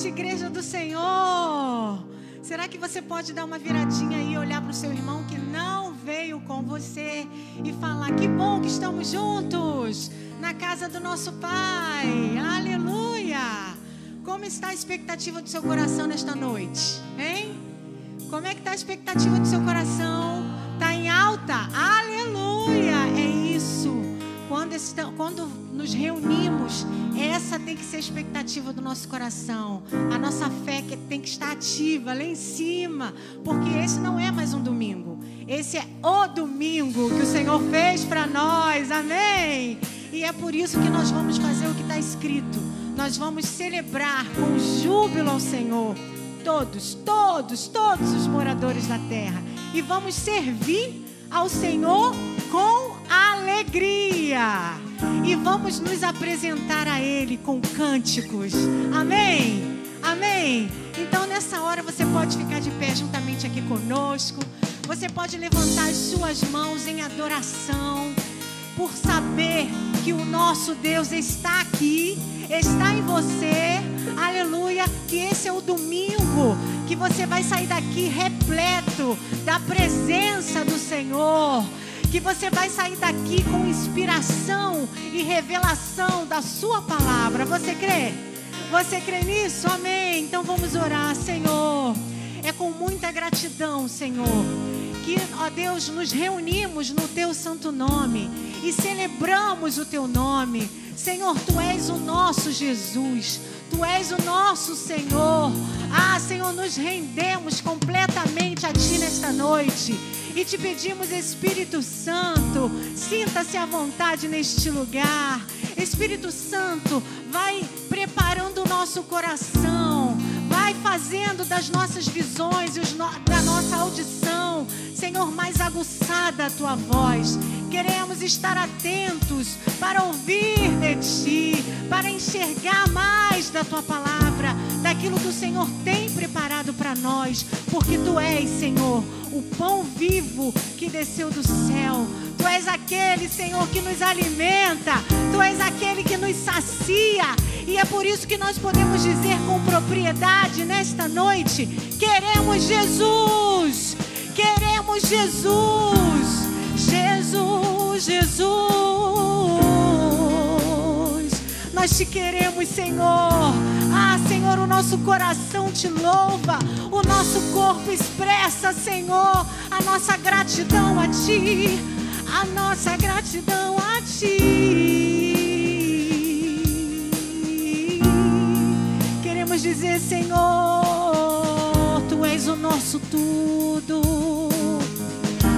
Igreja do Senhor. Será que você pode dar uma viradinha aí e olhar para o seu irmão que não veio com você e falar: Que bom que estamos juntos na casa do nosso Pai. Aleluia! Como está a expectativa do seu coração nesta noite? Hein? Como é que está a expectativa do seu coração? Está em alta? Aleluia! Quando, estão, quando nos reunimos, essa tem que ser a expectativa do nosso coração. A nossa fé que tem que estar ativa lá em cima, porque esse não é mais um domingo. Esse é o domingo que o Senhor fez para nós. Amém. E é por isso que nós vamos fazer o que está escrito. Nós vamos celebrar com júbilo ao Senhor. Todos, todos, todos os moradores da terra. E vamos servir ao Senhor com alegria. E vamos nos apresentar a Ele com cânticos. Amém? Amém? Então nessa hora você pode ficar de pé juntamente aqui conosco. Você pode levantar as suas mãos em adoração por saber que o nosso Deus está aqui, está em você. Aleluia. Que esse é o domingo que você vai sair daqui repleto da presença do Senhor. Que você vai sair daqui com inspiração e revelação da Sua palavra. Você crê? Você crê nisso? Amém. Então vamos orar, Senhor. É com muita gratidão, Senhor que, ó Deus, nos reunimos no teu santo nome e celebramos o teu nome. Senhor, tu és o nosso Jesus, tu és o nosso Senhor. Ah, Senhor, nos rendemos completamente a ti nesta noite e te pedimos, Espírito Santo, sinta-se à vontade neste lugar. Espírito Santo, vai preparando o nosso coração Vai fazendo das nossas visões, da nossa audição, Senhor, mais aguçada a tua voz. Queremos estar atentos para ouvir de ti, para enxergar mais da tua palavra, daquilo que o Senhor tem preparado para nós, porque tu és, Senhor, o pão vivo que desceu do céu. Tu és aquele, Senhor, que nos alimenta. Tu és aquele que nos sacia. E é por isso que nós podemos dizer com propriedade nesta noite: queremos Jesus. Queremos Jesus. Jesus, Jesus. Nós te queremos, Senhor. Ah, Senhor, o nosso coração te louva. O nosso corpo expressa, Senhor, a nossa gratidão a ti a nossa gratidão a Ti. Queremos dizer, Senhor, Tu és o nosso tudo,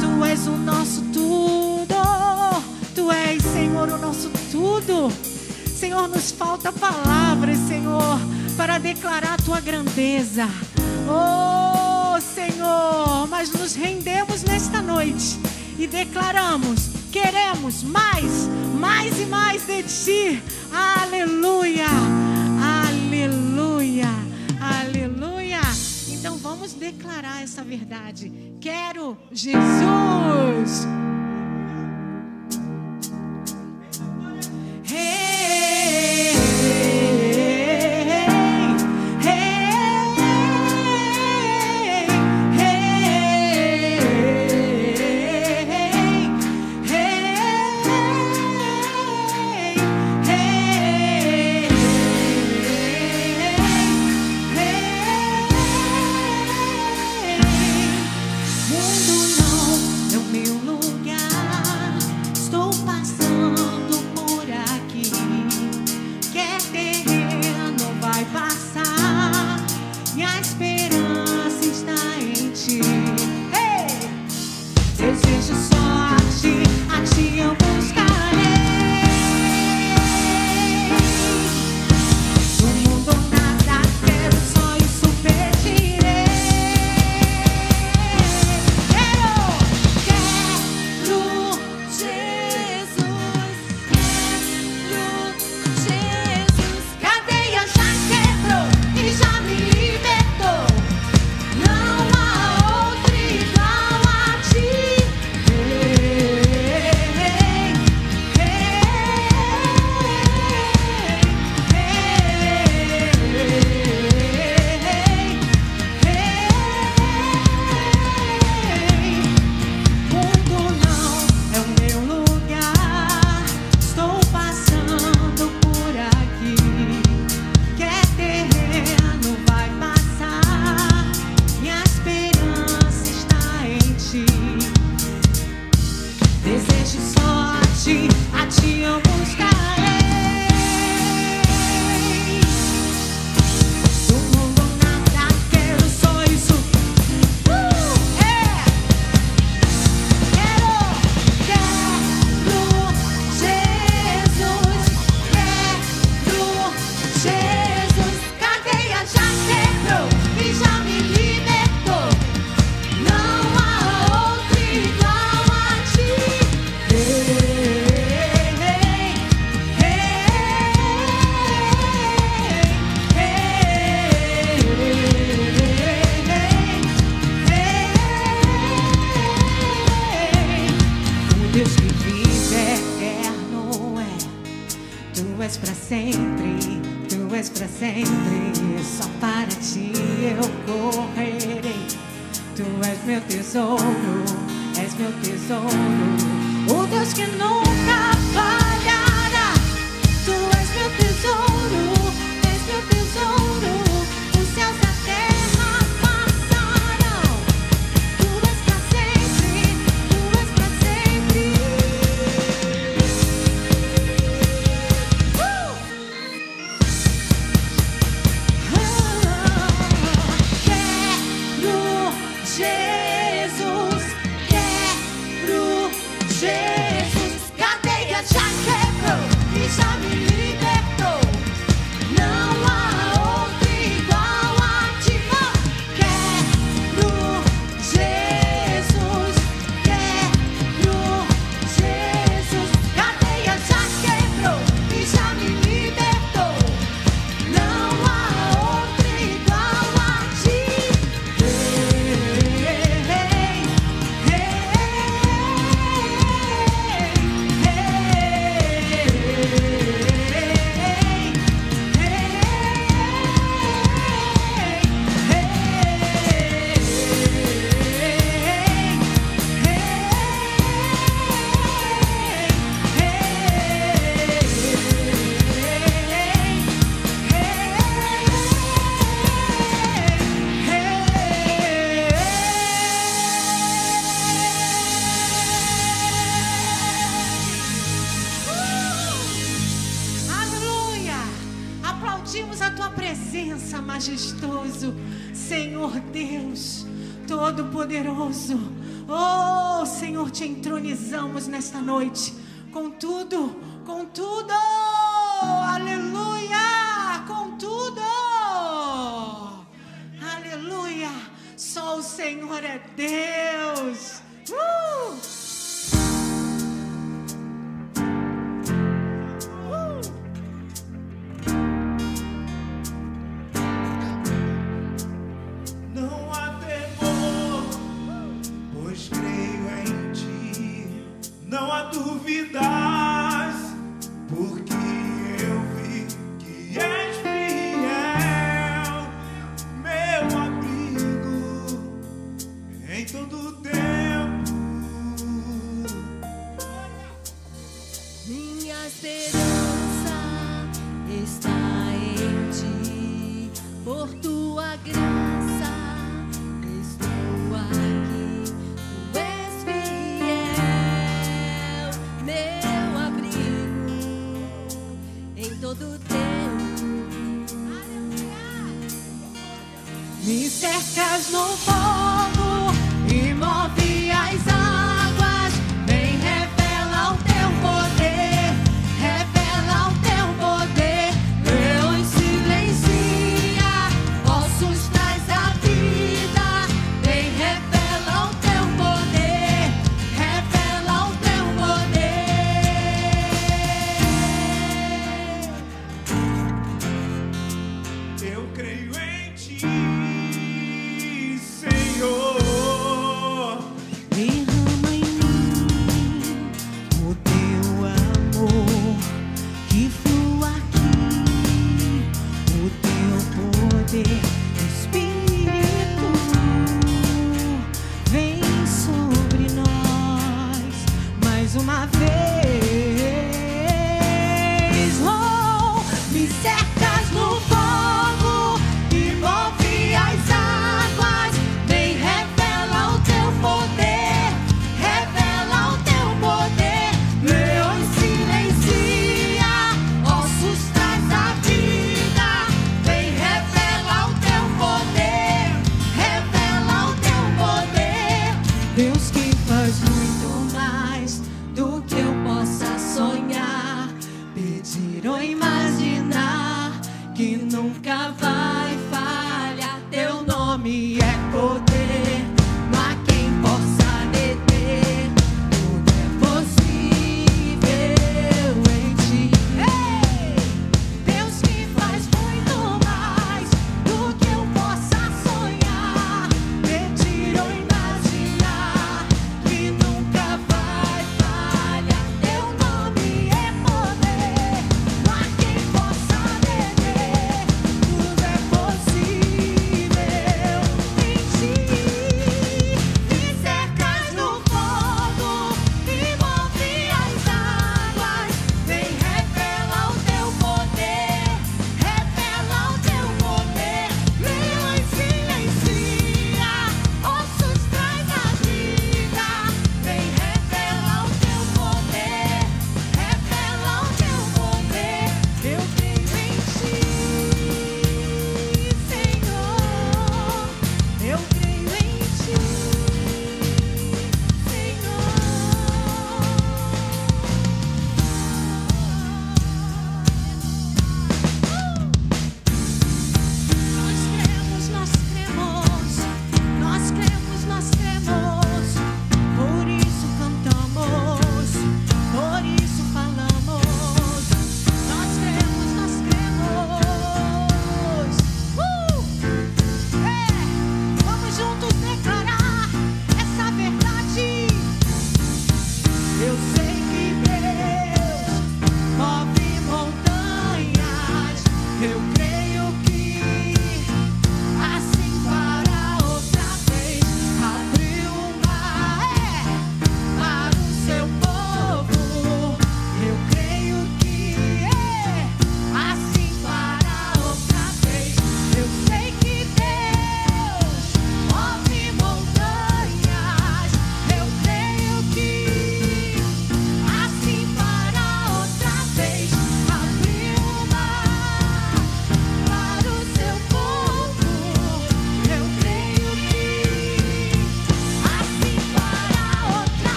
Tu és o nosso tudo, Tu és, Senhor, o nosso tudo. Senhor, nos falta palavras, Senhor, para declarar a Tua grandeza. Oh, Senhor, mas nos rendemos nesta noite e declaramos: queremos mais, mais e mais de ti. Aleluia, aleluia, aleluia. Então vamos declarar essa verdade. Quero Jesus.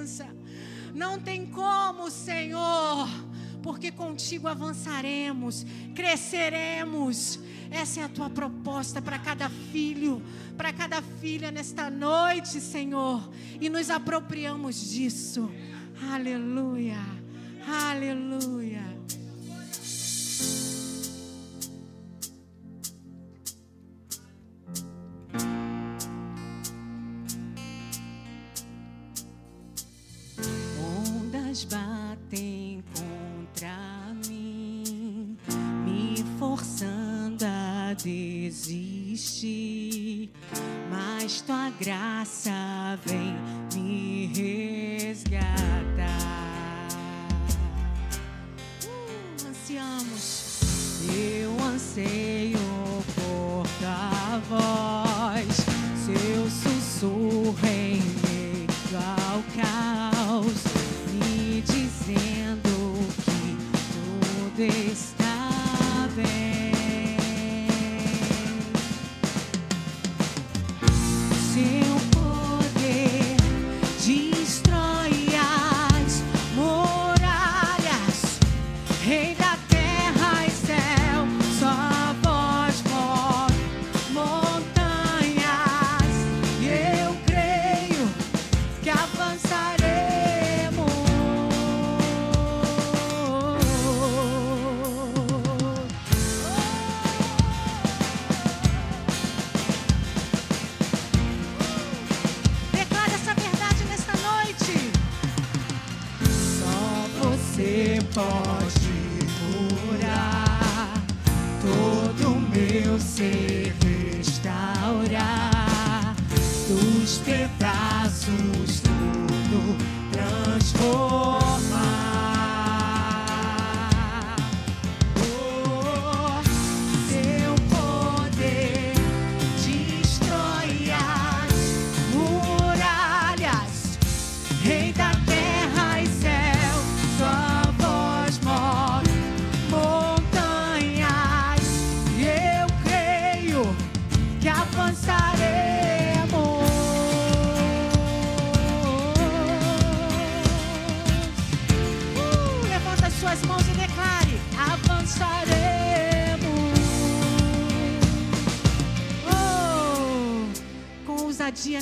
presença. Não tem como, Senhor, porque contigo avançaremos, cresceremos. Essa é a tua proposta para cada filho, para cada filha nesta noite, Senhor. E nos apropriamos disso. Aleluia, aleluia. graça vem.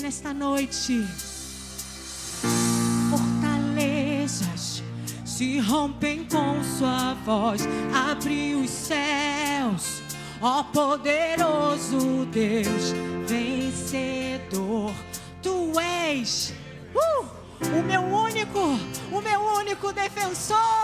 nesta noite. Fortalezas se rompem com sua voz, abre os céus, ó poderoso Deus, vencedor, tu és uh, o meu único, o meu único defensor.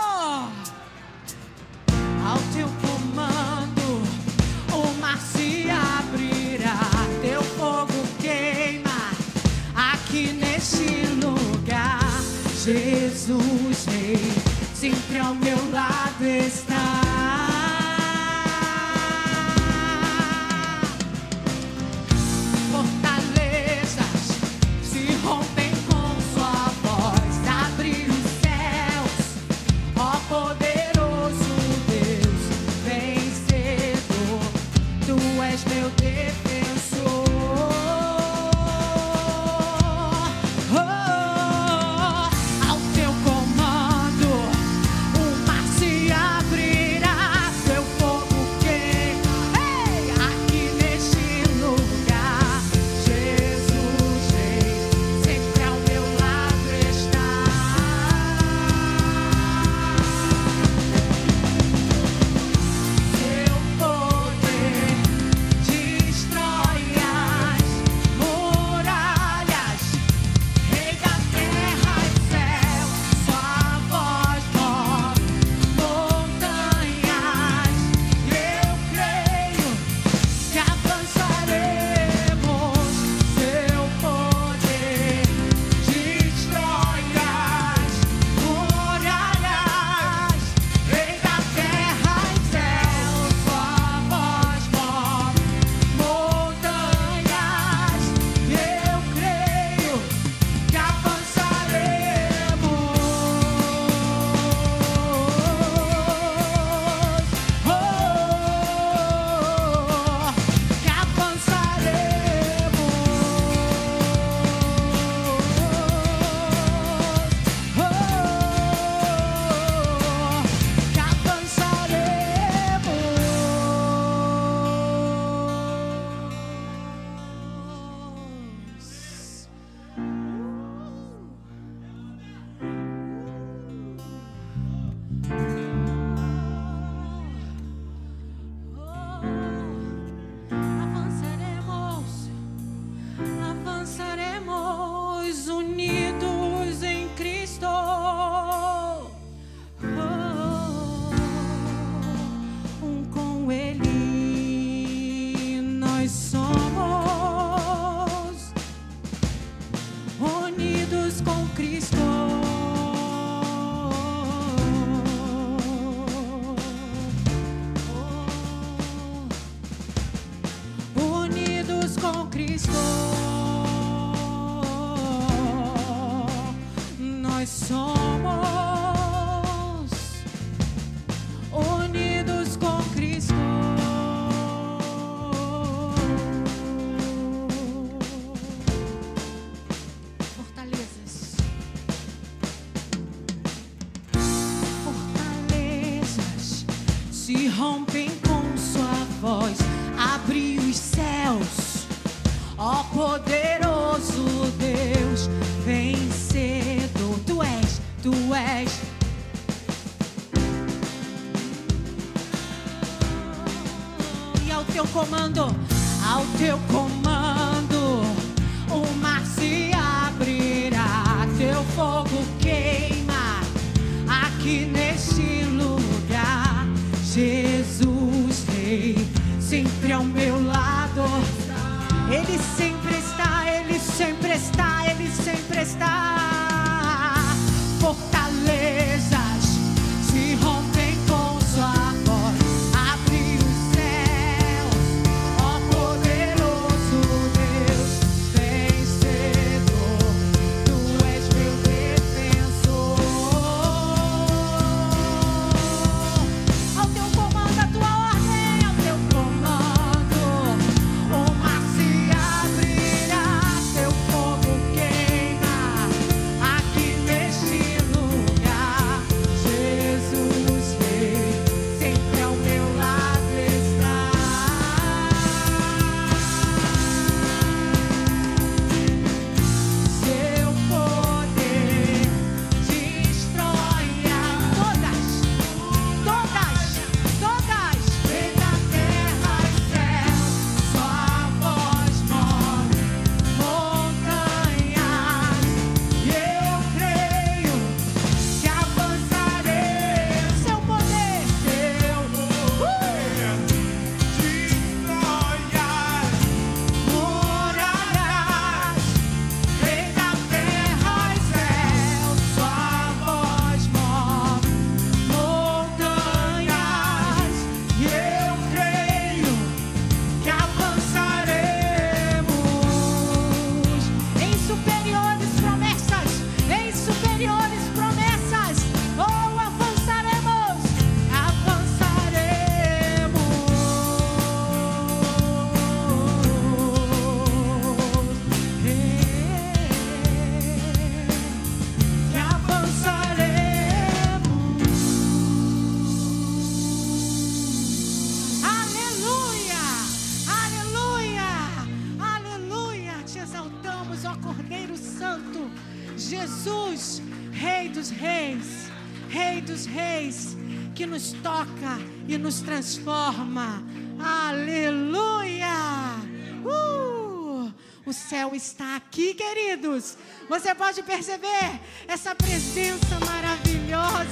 Você pode perceber essa presença maravilhosa.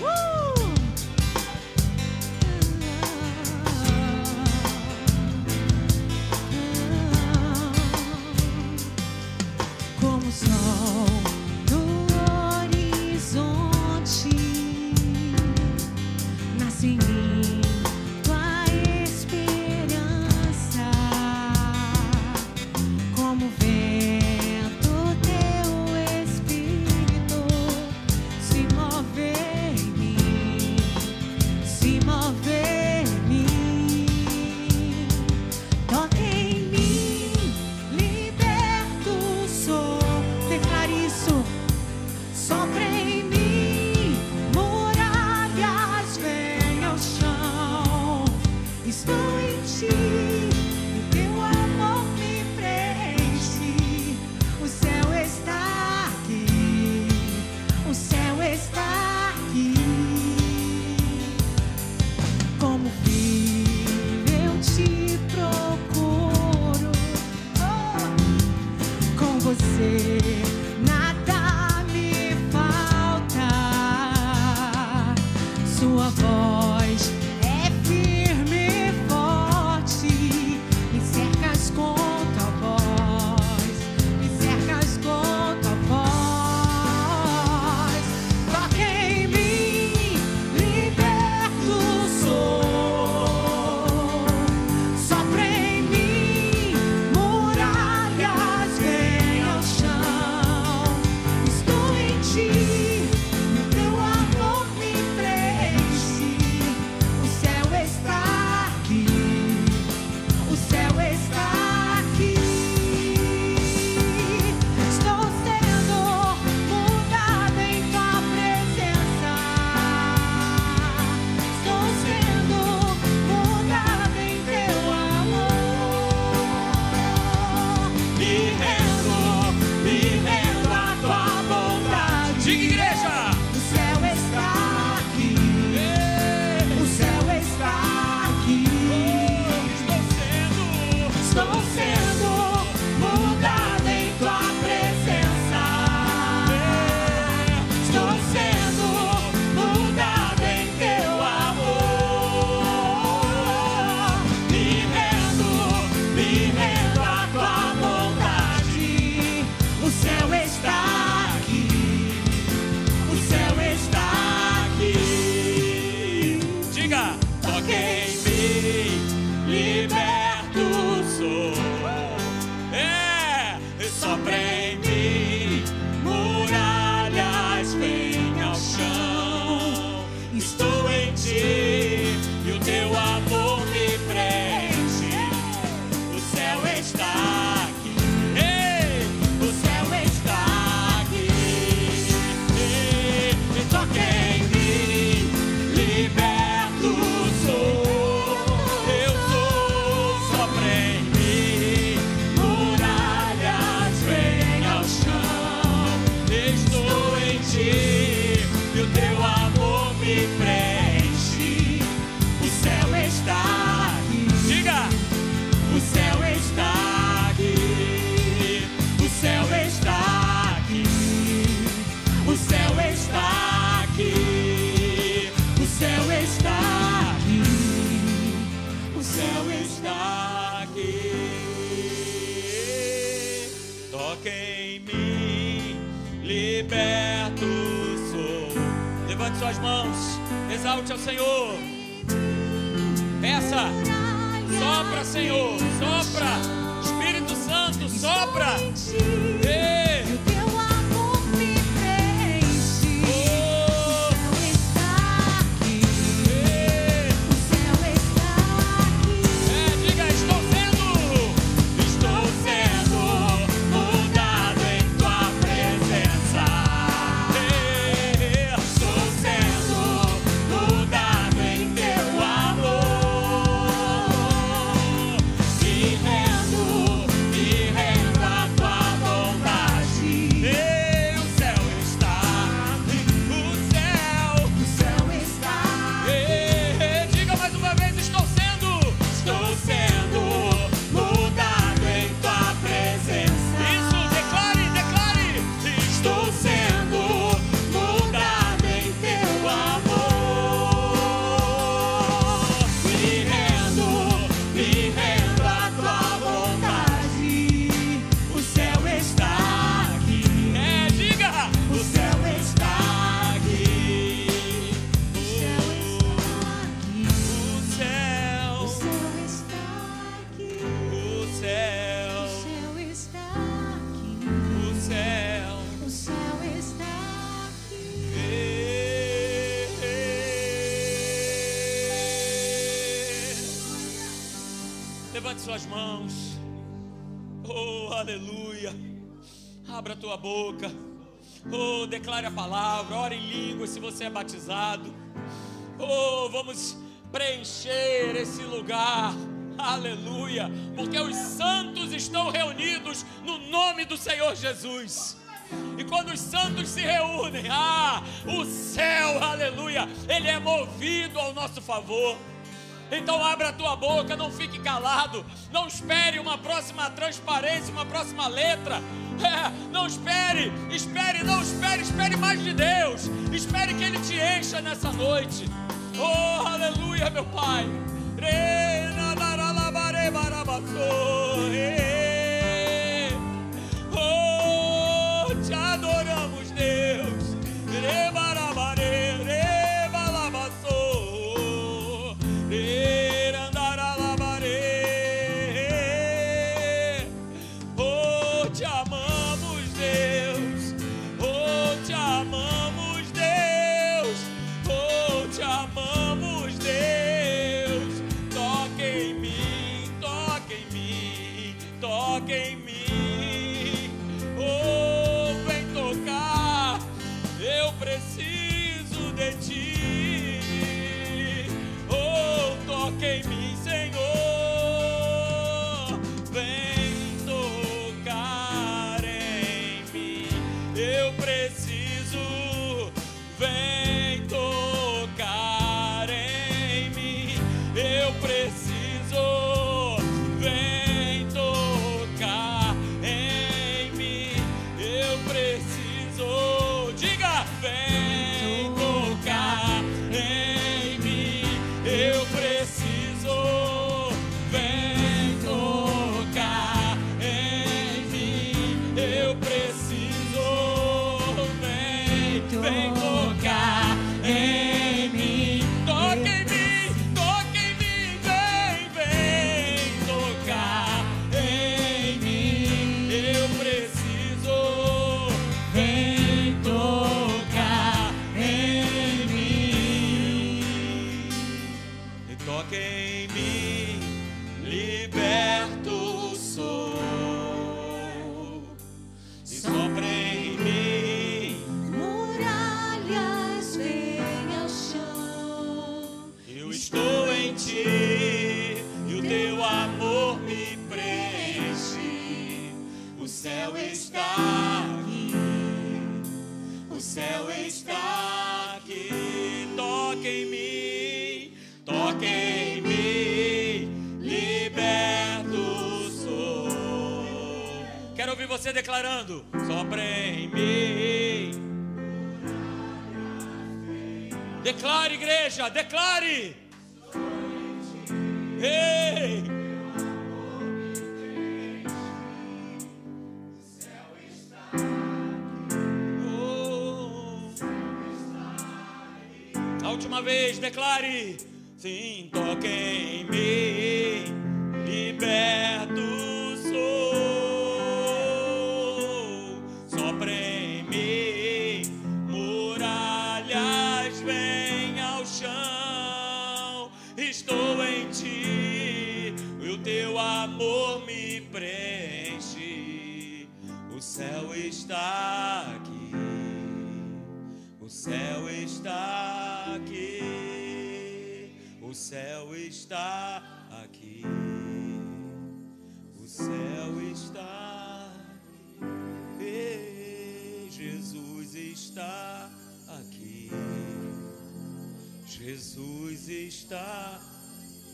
Uh! Suas mãos. Oh, aleluia. Abra a tua boca. Oh, declare a palavra. Ore em língua se você é batizado. Oh, vamos preencher esse lugar. Aleluia. Porque os santos estão reunidos no nome do Senhor Jesus. E quando os santos se reúnem, ah, o céu, aleluia, ele é movido ao nosso favor. Então abra a tua boca, não fique calado, espere uma próxima transparência, uma próxima letra. É, não espere, espere, não espere, espere mais de Deus. Espere que Ele te encha nessa noite. Oh, aleluia, meu Pai.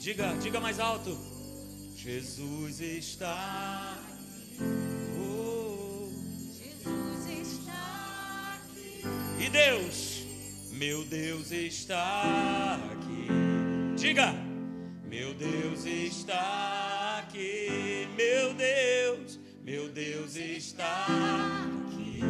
Diga, diga mais alto. Jesus está. Oh. Jesus está aqui. E Deus, meu Deus está aqui. Diga, meu Deus está aqui. Meu Deus, meu Deus está aqui.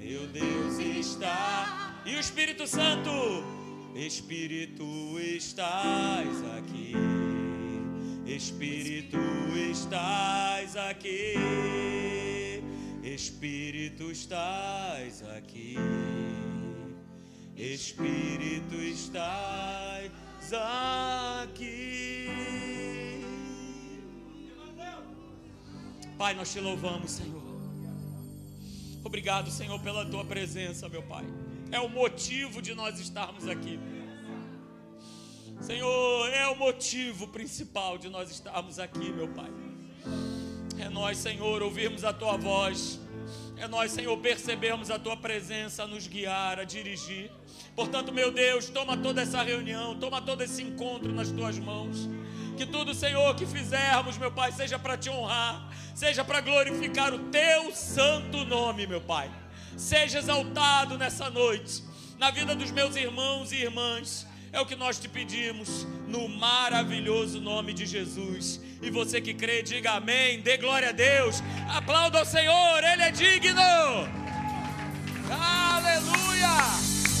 Meu Deus está. E o Espírito Santo, Espírito estás aqui, Espírito estás aqui, Espírito estás aqui, Espírito estás aqui. Pai, nós te louvamos, Senhor. Obrigado, Senhor, pela tua presença, meu Pai. É o motivo de nós estarmos aqui. Senhor, é o motivo principal de nós estarmos aqui, meu Pai. É nós, Senhor, ouvirmos a tua voz. É nós, Senhor, percebermos a tua presença a nos guiar, a dirigir. Portanto, meu Deus, toma toda essa reunião, toma todo esse encontro nas tuas mãos. Que tudo, Senhor, que fizermos, meu Pai, seja para te honrar, seja para glorificar o teu santo nome, meu Pai. Seja exaltado nessa noite, na vida dos meus irmãos e irmãs. É o que nós te pedimos, no maravilhoso nome de Jesus. E você que crê, diga amém, dê glória a Deus, aplauda ao Senhor, Ele é digno. Aleluia!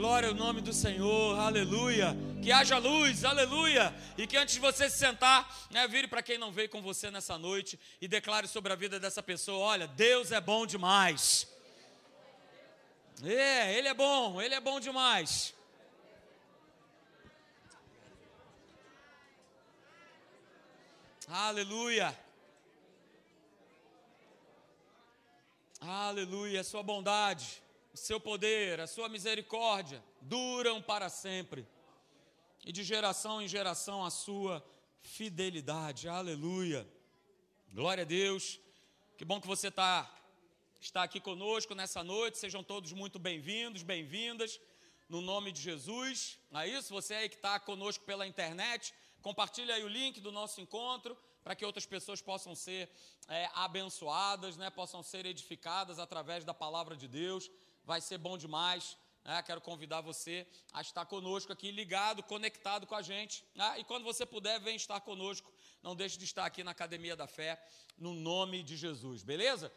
Glória ao nome do Senhor, aleluia. Que haja luz, aleluia. E que antes de você se sentar, né, vire para quem não veio com você nessa noite e declare sobre a vida dessa pessoa: olha, Deus é bom demais. É, Ele é bom, Ele é bom demais. Aleluia. Aleluia, sua bondade, o seu poder, a sua misericórdia duram para sempre. E de geração em geração a sua fidelidade. Aleluia. Glória a Deus. Que bom que você está está aqui conosco nessa noite. Sejam todos muito bem-vindos, bem-vindas. No nome de Jesus. Não é isso? Você aí que está conosco pela internet, compartilha aí o link do nosso encontro para que outras pessoas possam ser é, abençoadas, né? Possam ser edificadas através da palavra de Deus. Vai ser bom demais. né? quero convidar você a estar conosco aqui, ligado, conectado com a gente. né? E quando você puder, vem estar conosco. Não deixe de estar aqui na Academia da Fé, no nome de Jesus, beleza?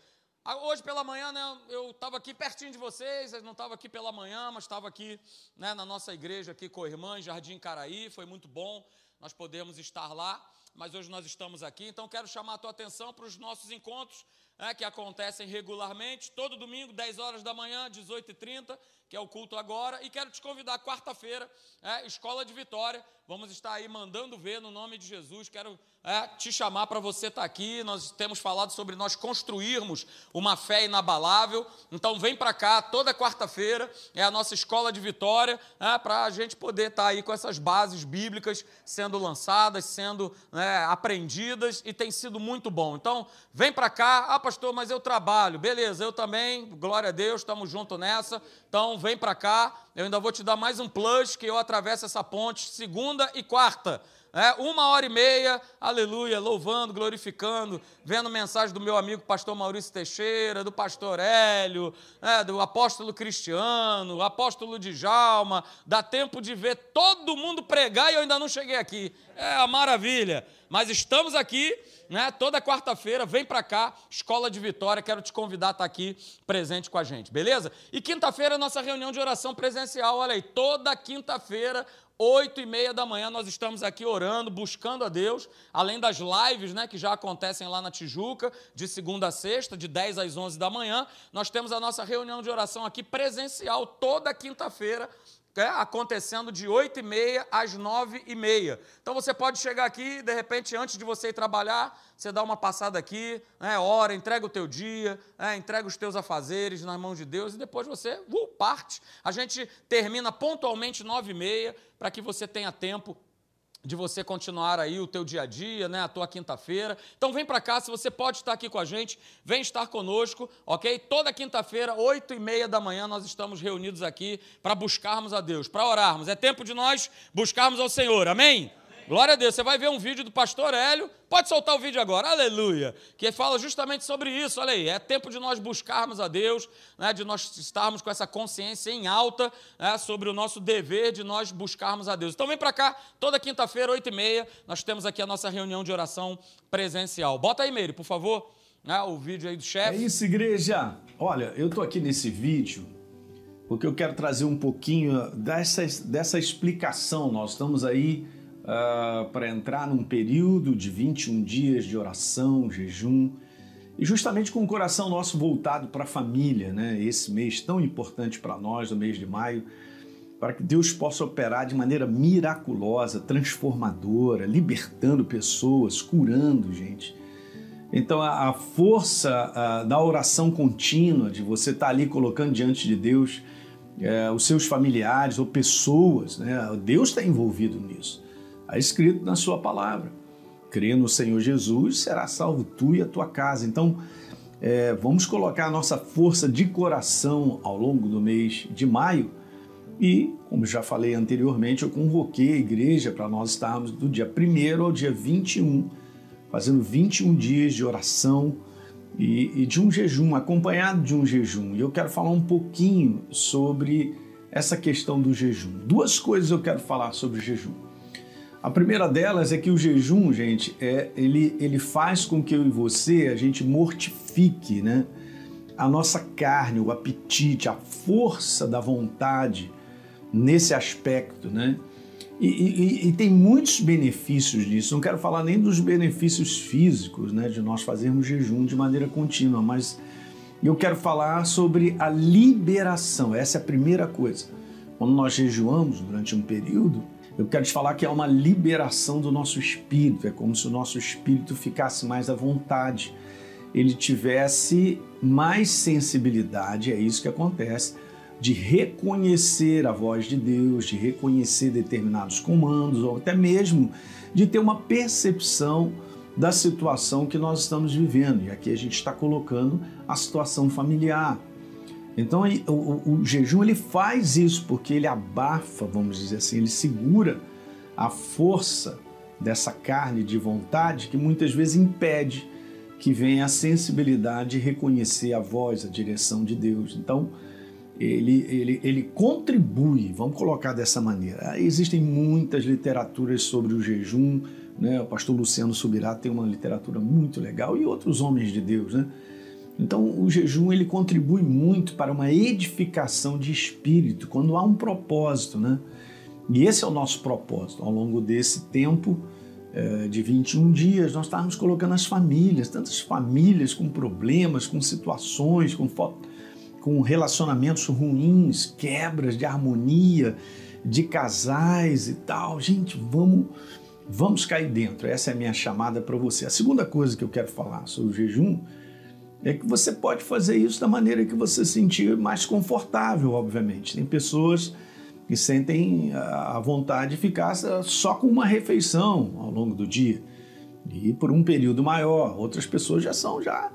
Ah, Hoje pela manhã, né, eu estava aqui pertinho de vocês, não estava aqui pela manhã, mas estava aqui né, na nossa igreja aqui com a irmã, em Jardim Caraí, foi muito bom nós podemos estar lá, mas hoje nós estamos aqui, então quero chamar a tua atenção para os nossos encontros, né, que acontecem regularmente, todo domingo, 10 horas da manhã, 18h30, que é o culto agora, e quero te convidar, quarta-feira, é, Escola de Vitória, vamos estar aí mandando ver no nome de Jesus, quero é, te chamar para você estar aqui, nós temos falado sobre nós construirmos uma fé inabalável, então vem para cá, toda quarta-feira, é a nossa Escola de Vitória, é, para a gente poder estar aí com essas bases bíblicas sendo lançadas, sendo né, aprendidas, e tem sido muito bom, então vem para cá, ah pastor, mas eu trabalho, beleza, eu também, glória a Deus, estamos juntos nessa, então vem para cá, eu ainda vou te dar mais um plus, que eu atravesso essa ponte segunda e quarta, é, uma hora e meia, aleluia, louvando, glorificando, vendo mensagem do meu amigo pastor Maurício Teixeira, do pastor Hélio, é, do apóstolo Cristiano, apóstolo Djalma, dá tempo de ver todo mundo pregar e eu ainda não cheguei aqui, é a maravilha, mas estamos aqui, né, toda quarta-feira, vem para cá, Escola de Vitória, quero te convidar a estar aqui presente com a gente, beleza? E quinta-feira, nossa reunião de oração presencial, olha aí, toda quinta-feira, oito e meia da manhã nós estamos aqui orando, buscando a Deus, além das lives, né, que já acontecem lá na Tijuca, de segunda a sexta, de 10 às 11 da manhã, nós temos a nossa reunião de oração aqui presencial, toda quinta-feira, é, acontecendo de 8 e meia às 9 e meia. Então você pode chegar aqui, de repente, antes de você ir trabalhar, você dá uma passada aqui, né, ora, entrega o teu dia, é, entrega os teus afazeres nas mãos de Deus e depois você uh, parte. A gente termina pontualmente 9 e meia para que você tenha tempo de você continuar aí o teu dia a dia, né, a tua quinta-feira. Então vem para cá, se você pode estar aqui com a gente, vem estar conosco, ok? Toda quinta-feira, oito e meia da manhã, nós estamos reunidos aqui para buscarmos a Deus, para orarmos. É tempo de nós buscarmos ao Senhor, amém? Glória a Deus. Você vai ver um vídeo do pastor Hélio. Pode soltar o vídeo agora, aleluia. Que fala justamente sobre isso. Olha aí, é tempo de nós buscarmos a Deus, né, de nós estarmos com essa consciência em alta né, sobre o nosso dever de nós buscarmos a Deus. Então vem para cá, toda quinta-feira, oito e meia, nós temos aqui a nossa reunião de oração presencial. Bota aí, Meire, por favor. Ah, o vídeo aí do É chefe. isso, igreja. Olha, eu tô aqui nesse vídeo porque eu quero trazer um pouquinho dessa, dessa explicação. Nós estamos aí para entrar num período de 21 dias de oração, jejum, e justamente com o coração nosso voltado para a família, né? Esse mês tão importante para nós, o mês de maio, para que Deus possa operar de maneira miraculosa, transformadora, libertando pessoas, curando gente. Então, a, a força a, da oração contínua, de você estar ali colocando diante de Deus é, os seus familiares ou pessoas, né? Deus está envolvido nisso. Está escrito na Sua palavra. Crê no Senhor Jesus, será salvo tu e a tua casa. Então, é, vamos colocar a nossa força de coração ao longo do mês de maio. E, como já falei anteriormente, eu convoquei a igreja para nós estarmos do dia 1 ao dia 21 fazendo 21 dias de oração e, e, de um jejum, acompanhado de um jejum. E eu quero falar um pouquinho sobre essa questão do jejum. Duas coisas eu quero falar sobre o jejum. A primeira delas é que o jejum, gente, é, ele, ele faz com que eu e você a gente mortifique né, a nossa carne, o apetite, a força da vontade nesse aspecto, né? E, e, e, tem muitos benefícios disso. Não quero falar nem dos benefícios físicos, né, de nós fazermos jejum de maneira contínua, mas eu quero falar sobre a liberação. Essa é a primeira coisa. Quando nós jejuamos durante um período, eu quero te falar que é uma liberação do nosso espírito. É como se o nosso espírito ficasse mais à vontade, ele tivesse mais sensibilidade. É isso que acontece de reconhecer a voz de Deus, de reconhecer determinados comandos, ou até mesmo de ter uma percepção da situação que nós estamos vivendo. E aqui a gente está colocando a situação familiar. Então o, o, o, jejum ele faz isso porque ele abafa, vamos dizer assim, ele segura a força dessa carne de vontade que muitas vezes impede que venha a sensibilidade de reconhecer a voz, a direção de Deus. Então, ele, ele, ele contribui, vamos colocar dessa maneira. Existem muitas literaturas sobre o jejum, né? o pastor Luciano Subirá tem uma literatura muito legal e outros homens de Deus. Né? Então, o jejum ele contribui muito para uma edificação de espírito, quando há um propósito. Né? E esse é o nosso propósito. Ao longo desse tempo eh, de 21 dias, nós estávamos colocando as famílias, tantas famílias com problemas, com situações, com com relacionamentos ruins, quebras de harmonia, de casais e tal. Gente, vamos vamos cair dentro. Essa é a minha chamada para você. A segunda coisa que eu quero falar sobre o jejum é que você pode fazer isso da maneira que você se sentir mais confortável, obviamente. Tem pessoas que sentem a vontade de ficar só com uma refeição ao longo do dia e por um período maior. Outras pessoas já são já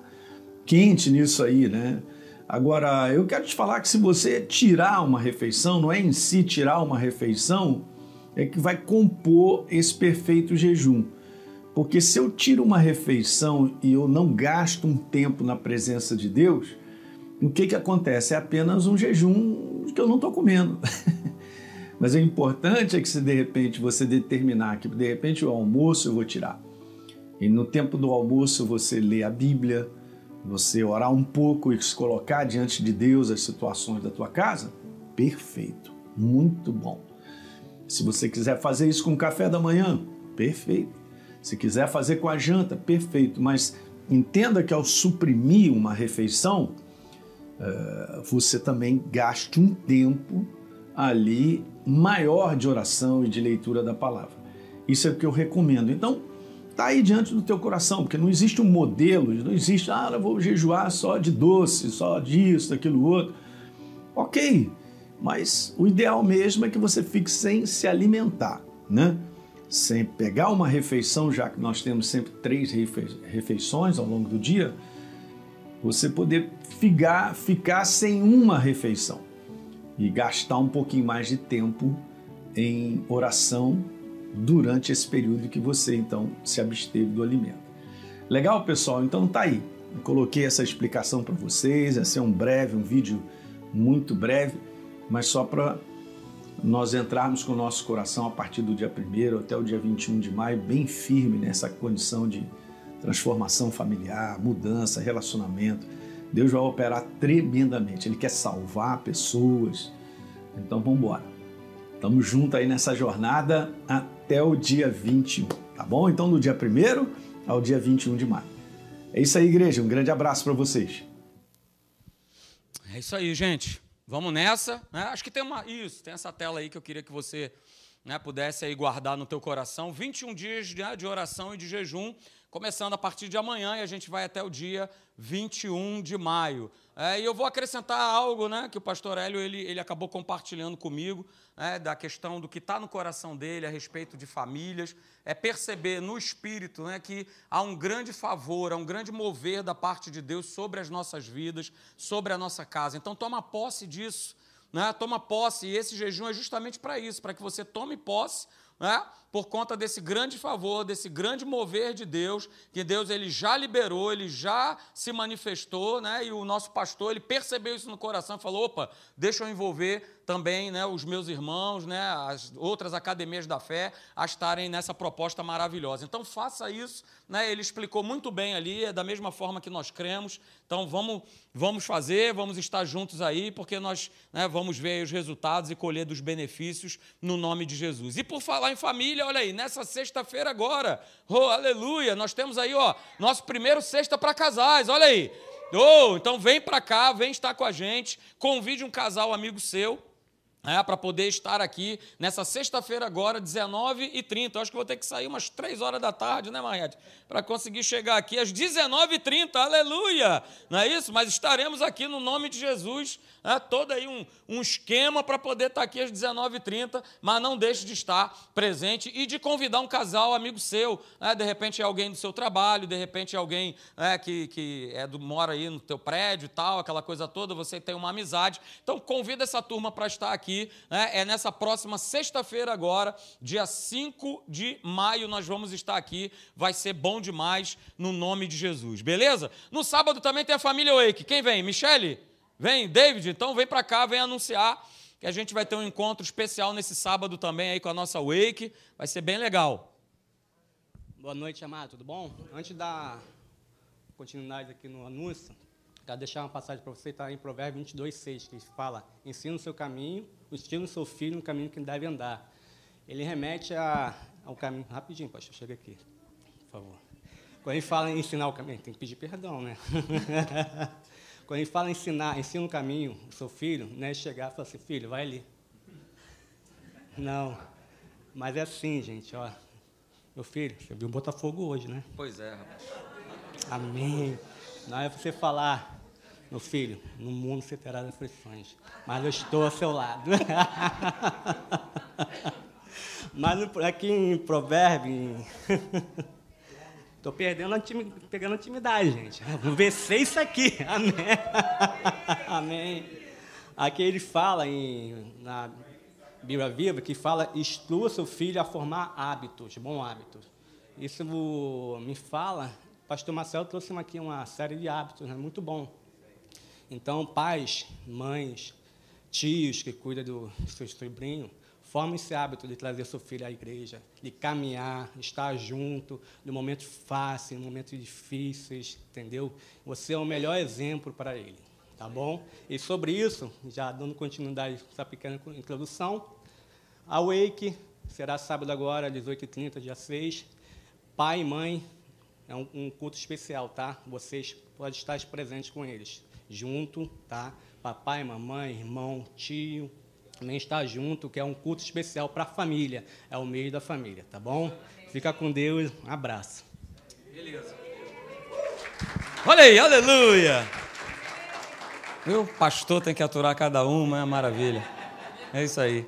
quentes nisso aí, né? Agora, eu quero te falar que se você tirar uma refeição, não é em si tirar uma refeição, é que vai compor esse perfeito jejum. Porque se eu tiro uma refeição e eu não gasto um tempo na presença de Deus, o que, que acontece? É apenas um jejum que eu não estou comendo. Mas o importante é que se de repente você determinar que de repente o almoço eu vou tirar. E no tempo do almoço você lê a Bíblia, você orar um pouco e se colocar diante de Deus as situações da tua casa, perfeito, muito bom. Se você quiser fazer isso com o café da manhã, perfeito. Se quiser fazer com a janta, perfeito. Mas entenda que ao suprimir uma refeição, eh, você também gaste um tempo ali maior de oração e de leitura da palavra. Isso é o que eu recomendo. Então, está aí diante do teu coração, porque não existe um modelo, não existe, ah, eu vou jejuar só de doce, só disso, daquilo outro. Ok, mas o ideal mesmo é que você fique sem se alimentar, né? Sem pegar uma refeição, já que nós temos sempre três refeições ao longo do dia, você poder ficar, ficar sem uma refeição e gastar um pouquinho mais de tempo em oração durante esse período que você então se absteve do alimento. Legal, pessoal? Então tá aí. Eu coloquei essa explicação para vocês. Esse é um breve, um vídeo muito breve, mas só para nós entrarmos com o nosso coração a partir do dia 1 até o dia 21 de maio, bem firme nessa condição de transformação familiar, mudança, relacionamento. Deus vai operar tremendamente. Ele quer salvar pessoas. Então vamos embora. Estamos juntos aí nessa jornada até o dia 21, tá bom? Então do dia 1 ao dia 21 de maio. É isso aí, igreja. Um grande abraço para vocês. É isso aí, gente. Vamos nessa. Né? Acho que tem uma. Isso, tem essa tela aí que eu queria que você né, pudesse aí guardar no teu coração. 21 dias né, de oração e de jejum começando a partir de amanhã e a gente vai até o dia 21 de maio. É, e eu vou acrescentar algo né, que o pastor Hélio ele, ele acabou compartilhando comigo, né, da questão do que está no coração dele a respeito de famílias, é perceber no espírito né, que há um grande favor, há um grande mover da parte de Deus sobre as nossas vidas, sobre a nossa casa. Então toma posse disso. Né, toma posse, e esse jejum é justamente para isso, para que você tome posse né? Por conta desse grande favor, desse grande mover de Deus, que Deus ele já liberou, ele já se manifestou, né? e o nosso pastor ele percebeu isso no coração e falou: opa, deixa eu envolver também né, os meus irmãos, né, as outras academias da fé, a estarem nessa proposta maravilhosa. Então faça isso. Né, ele explicou muito bem ali, é da mesma forma que nós cremos. Então vamos, vamos fazer, vamos estar juntos aí, porque nós né, vamos ver os resultados e colher dos benefícios no nome de Jesus. E por falar em família, olha aí, nessa sexta-feira agora, oh, aleluia, nós temos aí, ó, nosso primeiro sexta para casais, olha aí. Oh, então vem para cá, vem estar com a gente, convide um casal amigo seu, é, para poder estar aqui nessa sexta-feira agora, 19h30. Eu acho que vou ter que sair umas 3 horas da tarde, né, Mariette? Para conseguir chegar aqui às 19h30, aleluia! Não é isso? Mas estaremos aqui no nome de Jesus, é, todo aí um, um esquema para poder estar aqui às 19h30, mas não deixe de estar presente e de convidar um casal amigo seu, é, de repente é alguém do seu trabalho, de repente é alguém é, que, que é do, mora aí no teu prédio e tal, aquela coisa toda, você tem uma amizade. Então convida essa turma para estar aqui Né? É nessa próxima sexta-feira, agora, dia 5 de maio, nós vamos estar aqui. Vai ser bom demais, no nome de Jesus, beleza? No sábado também tem a família Wake. Quem vem? Michele? Vem? David? Então vem para cá, vem anunciar que a gente vai ter um encontro especial nesse sábado também aí com a nossa Wake. Vai ser bem legal. Boa noite, amado. Tudo bom? Antes da continuidade aqui no anúncio, quero deixar uma passagem para você, está em Provérbios 22, 6, que fala: Ensina o seu caminho estilo do seu filho no caminho que deve andar. Ele remete a, ao caminho. Rapidinho, pastor, chega aqui, por favor. Quando ele fala em ensinar o caminho, tem que pedir perdão, né? Quando ele fala em ensinar, ensina o caminho, o seu filho, né? Chegar e falar assim, filho, vai ali. Não. Mas é assim, gente, ó. Meu filho, você viu o Botafogo hoje, né? Pois é, rapaz. Amém. Não é você falar, meu filho, no mundo você terá aflições, mas eu estou ao seu lado. mas aqui em Provérbio, estou perdendo a pegando a intimidade, gente. Vamos vencer isso aqui. Amém. Amém. Aqui ele fala em, na Bíblia Viva que fala: instrua seu filho a formar hábitos, bons hábitos. Isso me fala. Pastor Marcelo trouxe aqui uma série de hábitos, né? muito bom. Então, pais, mães, tios que cuidam do seu sobrinho, formem esse hábito de trazer seu filho à igreja, de caminhar, estar junto, no momento fácil, no momentos difíceis, entendeu? Você é o melhor exemplo para ele, tá bom? E sobre isso, já dando continuidade a essa pequena introdução, a Wake será sábado agora, 18h30, dia 6. Pai e mãe, é um culto especial, tá? Vocês podem estar presentes com eles junto, tá? Papai, mamãe, irmão, tio, também está junto, que é um culto especial para a família, é o meio da família, tá bom? Fica com Deus, um abraço. Beleza. Olha aí, aleluia! O pastor tem que aturar cada uma, é maravilha. É isso aí.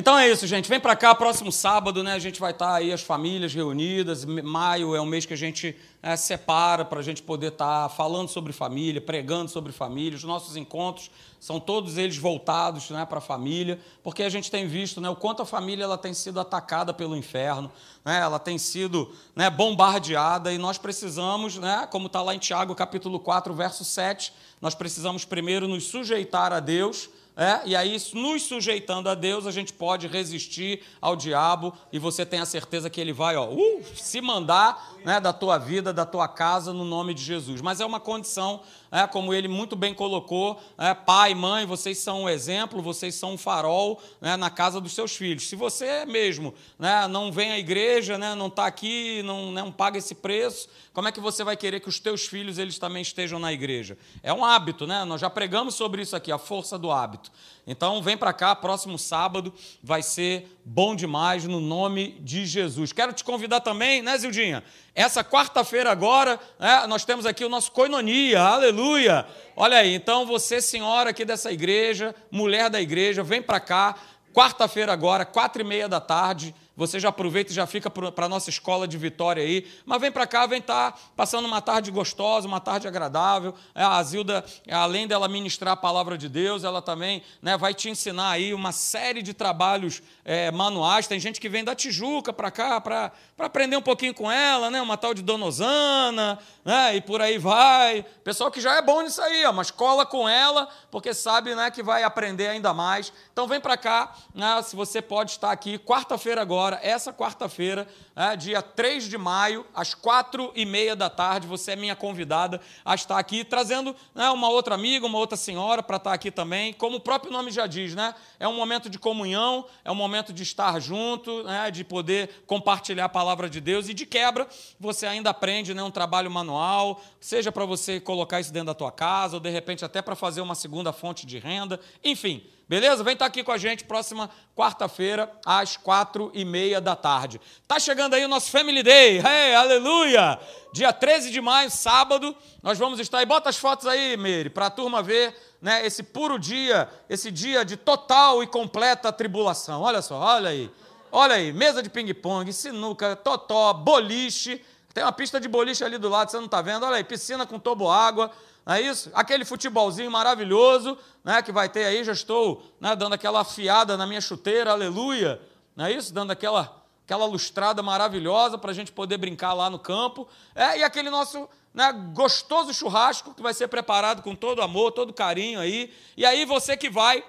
Então é isso, gente. Vem para cá, próximo sábado, né? A gente vai estar tá aí as famílias reunidas. Maio é um mês que a gente é, separa para a gente poder estar tá falando sobre família, pregando sobre família. Os nossos encontros são todos eles voltados né, para a família, porque a gente tem visto né, o quanto a família ela tem sido atacada pelo inferno, né? Ela tem sido né, bombardeada e nós precisamos, né? Como está lá em Tiago, capítulo 4, verso 7, nós precisamos primeiro nos sujeitar a Deus É, e aí, nos sujeitando a Deus, a gente pode resistir ao diabo e você tem a certeza que ele vai ó, uh, se mandar né, da tua vida, da tua casa, no nome de Jesus. Mas é uma condição, é, como ele muito bem colocou: é, pai, mãe, vocês são um exemplo, vocês são um farol né, na casa dos seus filhos. Se você mesmo né, não vem à igreja, né, não está aqui, não, não paga esse preço, como é que você vai querer que os teus filhos eles também estejam na igreja? É um hábito, né? Nós já pregamos sobre isso aqui, a força do hábito. Então vem para cá, próximo sábado vai ser bom demais no nome de Jesus. Quero te convidar também, né, Zildinha? Essa quarta-feira agora, né, nós temos aqui o nosso Coinonia, aleluia. Olha aí, então você, senhora aqui dessa igreja, mulher da igreja, vem para cá, quarta-feira agora, quatro e meia da tarde, você já aproveita e já fica para a nossa escola de Vitória aí. Mas vem para cá, vem estar tá passando uma tarde gostosa, uma tarde agradável. É, a Zilda, além dela ministrar a palavra de Deus, ela também né, vai te ensinar aí uma série de trabalhos é, manuais. Tem gente que vem da Tijuca para cá para aprender um pouquinho com ela, né? uma tal de Donosana, né? e por aí vai. Pessoal que já é bom nisso aí, ó, mas cola com ela, porque sabe né, que vai aprender ainda mais. Então vem para cá, né, se você pode estar aqui quarta-feira agora agora, essa quarta-feira, é, dia 3 de maio, às quatro e meia da tarde. Você é minha convidada a estar aqui, trazendo né, uma outra amiga, uma outra senhora para estar aqui também. Como o próprio nome já diz, né? É um momento de comunhão, é um momento de estar junto, né, de poder compartilhar a palavra de Deus. E de quebra, você ainda aprende né, um trabalho manual, seja para você colocar isso dentro da tua casa, ou de repente até para fazer uma segunda fonte de renda. Enfim. Beleza? Vem estar aqui com a gente próxima quarta-feira, às quatro e meia da tarde. Tá chegando aí o nosso Family Day. Hey, aleluia! Dia 13 de maio, sábado, nós vamos estar aí. Bota as fotos aí, Meire, para a turma ver né, esse puro dia, esse dia de total e completa tribulação. Olha só, olha aí. Olha aí, mesa de ping-pong, sinuca, totó, boliche. Tem uma pista de boliche ali do lado, você não está vendo? Olha aí, piscina com toboágua. Não é isso? Aquele futebolzinho maravilhoso né, que vai ter aí, já estou né, dando aquela afiada na minha chuteira, aleluia. Não é isso? Dando aquela, aquela lustrada maravilhosa para a gente poder brincar lá no campo. É, e aquele nosso né, gostoso churrasco que vai ser preparado com todo amor, todo carinho aí. E aí você que vai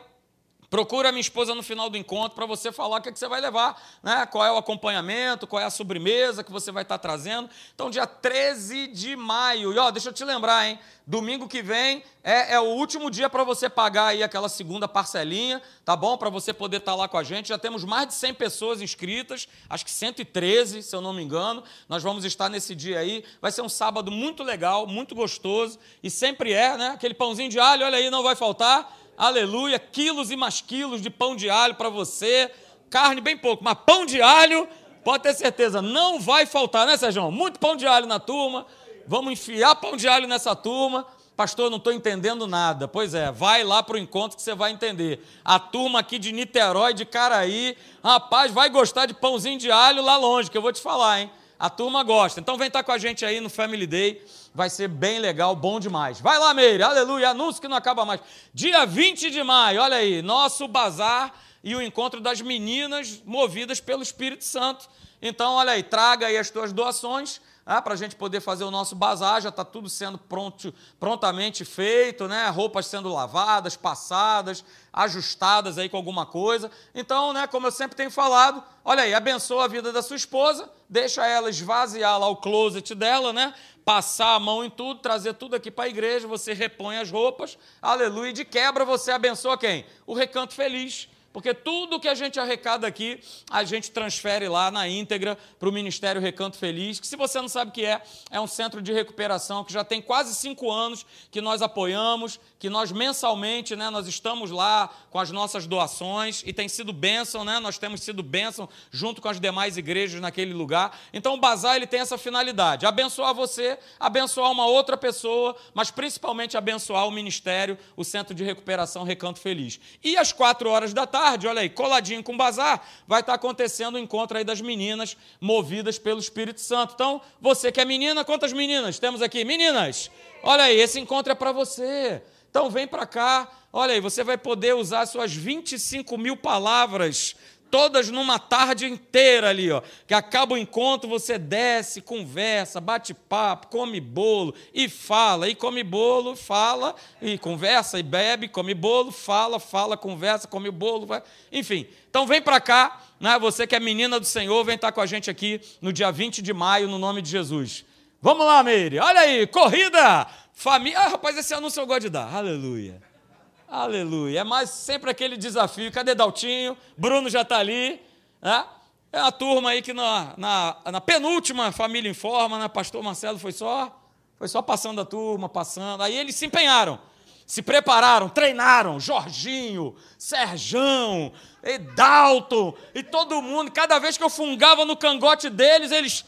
Procura a minha esposa no final do encontro para você falar o que, é que você vai levar, né? qual é o acompanhamento, qual é a sobremesa que você vai estar tá trazendo. Então, dia 13 de maio. E ó, deixa eu te lembrar, hein? Domingo que vem é, é o último dia para você pagar aí aquela segunda parcelinha, tá bom? Para você poder estar tá lá com a gente. Já temos mais de 100 pessoas inscritas, acho que 113, se eu não me engano. Nós vamos estar nesse dia aí. Vai ser um sábado muito legal, muito gostoso. E sempre é, né? Aquele pãozinho de alho, olha aí, não vai faltar aleluia, quilos e mais quilos de pão de alho para você, carne bem pouco, mas pão de alho, pode ter certeza, não vai faltar, né, Sérgio? Muito pão de alho na turma, vamos enfiar pão de alho nessa turma. Pastor, não estou entendendo nada. Pois é, vai lá para o encontro que você vai entender. A turma aqui de Niterói, de Caraí, rapaz, vai gostar de pãozinho de alho lá longe, que eu vou te falar, hein? A turma gosta. Então vem estar tá com a gente aí no Family Day vai ser bem legal, bom demais. Vai lá, Meire, aleluia, anúncio que não acaba mais. Dia 20 de maio, olha aí, nosso bazar e o encontro das meninas movidas pelo Espírito Santo. Então, olha aí, traga aí as tuas doações ah, para a gente poder fazer o nosso bazar, já está tudo sendo pronto, prontamente feito, né? roupas sendo lavadas, passadas, ajustadas aí com alguma coisa. Então, né, como eu sempre tenho falado, olha aí, abençoa a vida da sua esposa, deixa ela esvaziar lá o closet dela, né? Passar a mão em tudo, trazer tudo aqui para a igreja, você repõe as roupas, aleluia, e de quebra você abençoa quem? O recanto feliz porque tudo que a gente arrecada aqui, a gente transfere lá na íntegra para o Ministério Recanto Feliz, que se você não sabe o que é, é um centro de recuperação que já tem quase cinco anos que nós apoiamos, que nós mensalmente, né, nós estamos lá com as nossas doações e tem sido bênção, né, nós temos sido bênção junto com as demais igrejas naquele lugar. Então o Bazar ele tem essa finalidade, abençoar você, abençoar uma outra pessoa, mas principalmente abençoar o Ministério, o Centro de Recuperação Recanto Feliz. E às quatro horas da tarde, olha aí, coladinho com o bazar, vai estar acontecendo o encontro aí das meninas movidas pelo Espírito Santo. Então, você que é menina, quantas meninas temos aqui? Meninas, olha aí, esse encontro é para você. Então, vem para cá, olha aí, você vai poder usar suas 25 mil palavras todas numa tarde inteira ali, ó. Que acaba o encontro, você desce, conversa, bate papo, come bolo e fala, e come bolo, fala, e conversa, e bebe, come bolo, fala, fala, conversa, come bolo, vai. enfim. Então vem para cá, né? Você que é menina do Senhor, vem estar com a gente aqui no dia 20 de maio, no nome de Jesus. Vamos lá, Meire. Olha aí, corrida, família. Ah, rapaz, esse anúncio eu gosto de dar. Aleluia. Aleluia. É mais sempre aquele desafio. Cadê Daltinho? Bruno já está ali. Né? É uma turma aí que na, na, na penúltima família informa, né? Pastor Marcelo foi só, foi só passando a turma, passando. Aí eles se empenharam, se prepararam, treinaram. Jorginho, Serjão, e Dalton, e todo mundo. Cada vez que eu fungava no cangote deles, eles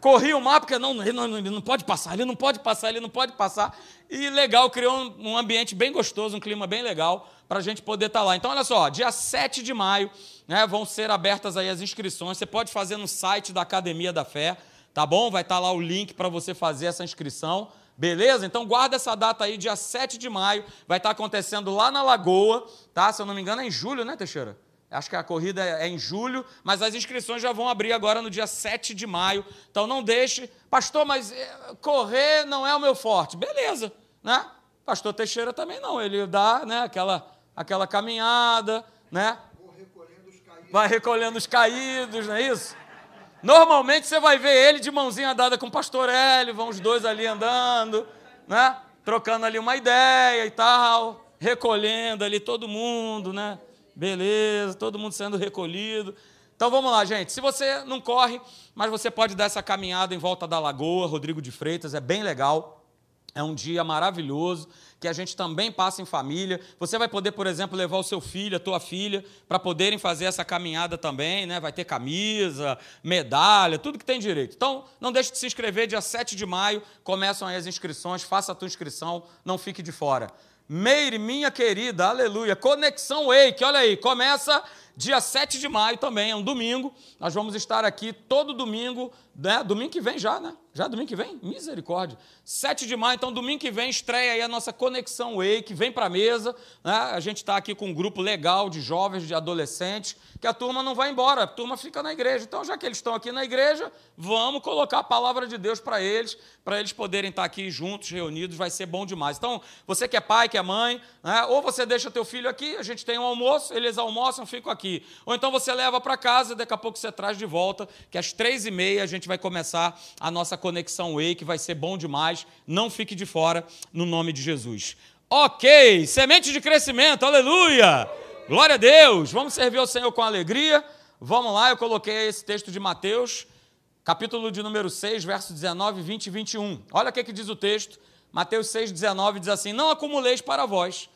corria o mar, porque não ele, não, ele não pode passar, ele não pode passar, ele não pode passar. E legal, criou um, um ambiente bem gostoso, um clima bem legal para a gente poder estar tá lá. Então, olha só, dia 7 de maio né, vão ser abertas aí as inscrições. Você pode fazer no site da Academia da Fé, tá bom? Vai estar tá lá o link para você fazer essa inscrição. Beleza? Então guarda essa data aí, dia 7 de maio, vai estar tá acontecendo lá na Lagoa, tá? Se eu não me engano, é em julho, né, Teixeira? Acho que a corrida é em julho, mas as inscrições já vão abrir agora no dia 7 de maio. Então não deixe. Pastor, mas eh, correr não é o meu forte. Beleza, né? Pastor Teixeira também não. Ele dá né, aquela, aquela caminhada, né? Vai recolhendo os caídos, não é isso? Normalmente você vai ver ele de mãozinha dada com o pastor Hélio, vão os dois ali andando, né? Trocando ali uma ideia e tal, recolhendo ali todo mundo, né? Beleza, todo mundo sendo recolhido. Então vamos lá, gente. Se você não corre, mas você pode dar essa caminhada em volta da lagoa, Rodrigo de Freitas, é bem legal. É um dia maravilhoso que a gente também passa em família. Você vai poder, por exemplo, levar o seu filho, a tua filha, para poderem fazer essa caminhada também, né? Vai ter camisa, medalha, tudo que tem direito. Então, não deixe de se inscrever, dia 7 de maio começam aí as inscrições, faça a tua inscrição, não fique de fora. Meire, minha querida, aleluia. Conexão Wake, olha aí, começa dia 7 de maio também, é um domingo. Nós vamos estar aqui todo domingo, né? Domingo que vem já, né? Já domingo que vem? Misericórdia. 7 de maio, então domingo que vem estreia aí a nossa Conexão Wake, vem para a mesa. Né? A gente está aqui com um grupo legal de jovens, de adolescentes, que a turma não vai embora, a turma fica na igreja. Então, já que eles estão aqui na igreja, vamos colocar a palavra de Deus para eles, para eles poderem estar tá aqui juntos, reunidos, vai ser bom demais. Então, você que é pai, que é mãe, né? ou você deixa teu filho aqui, a gente tem um almoço, eles almoçam, ficam aqui. Ou então você leva para casa, daqui a pouco você traz de volta, que às três e meia a gente vai começar a nossa Conexão Way, que vai ser bom demais. Não fique de fora, no nome de Jesus. Ok, semente de crescimento, aleluia! Glória a Deus! Vamos servir ao Senhor com alegria. Vamos lá, eu coloquei esse texto de Mateus, capítulo de número 6, verso 19, 20 e 21. Olha o que, que diz o texto. Mateus 6, 19 diz assim: Não acumuleis para vós,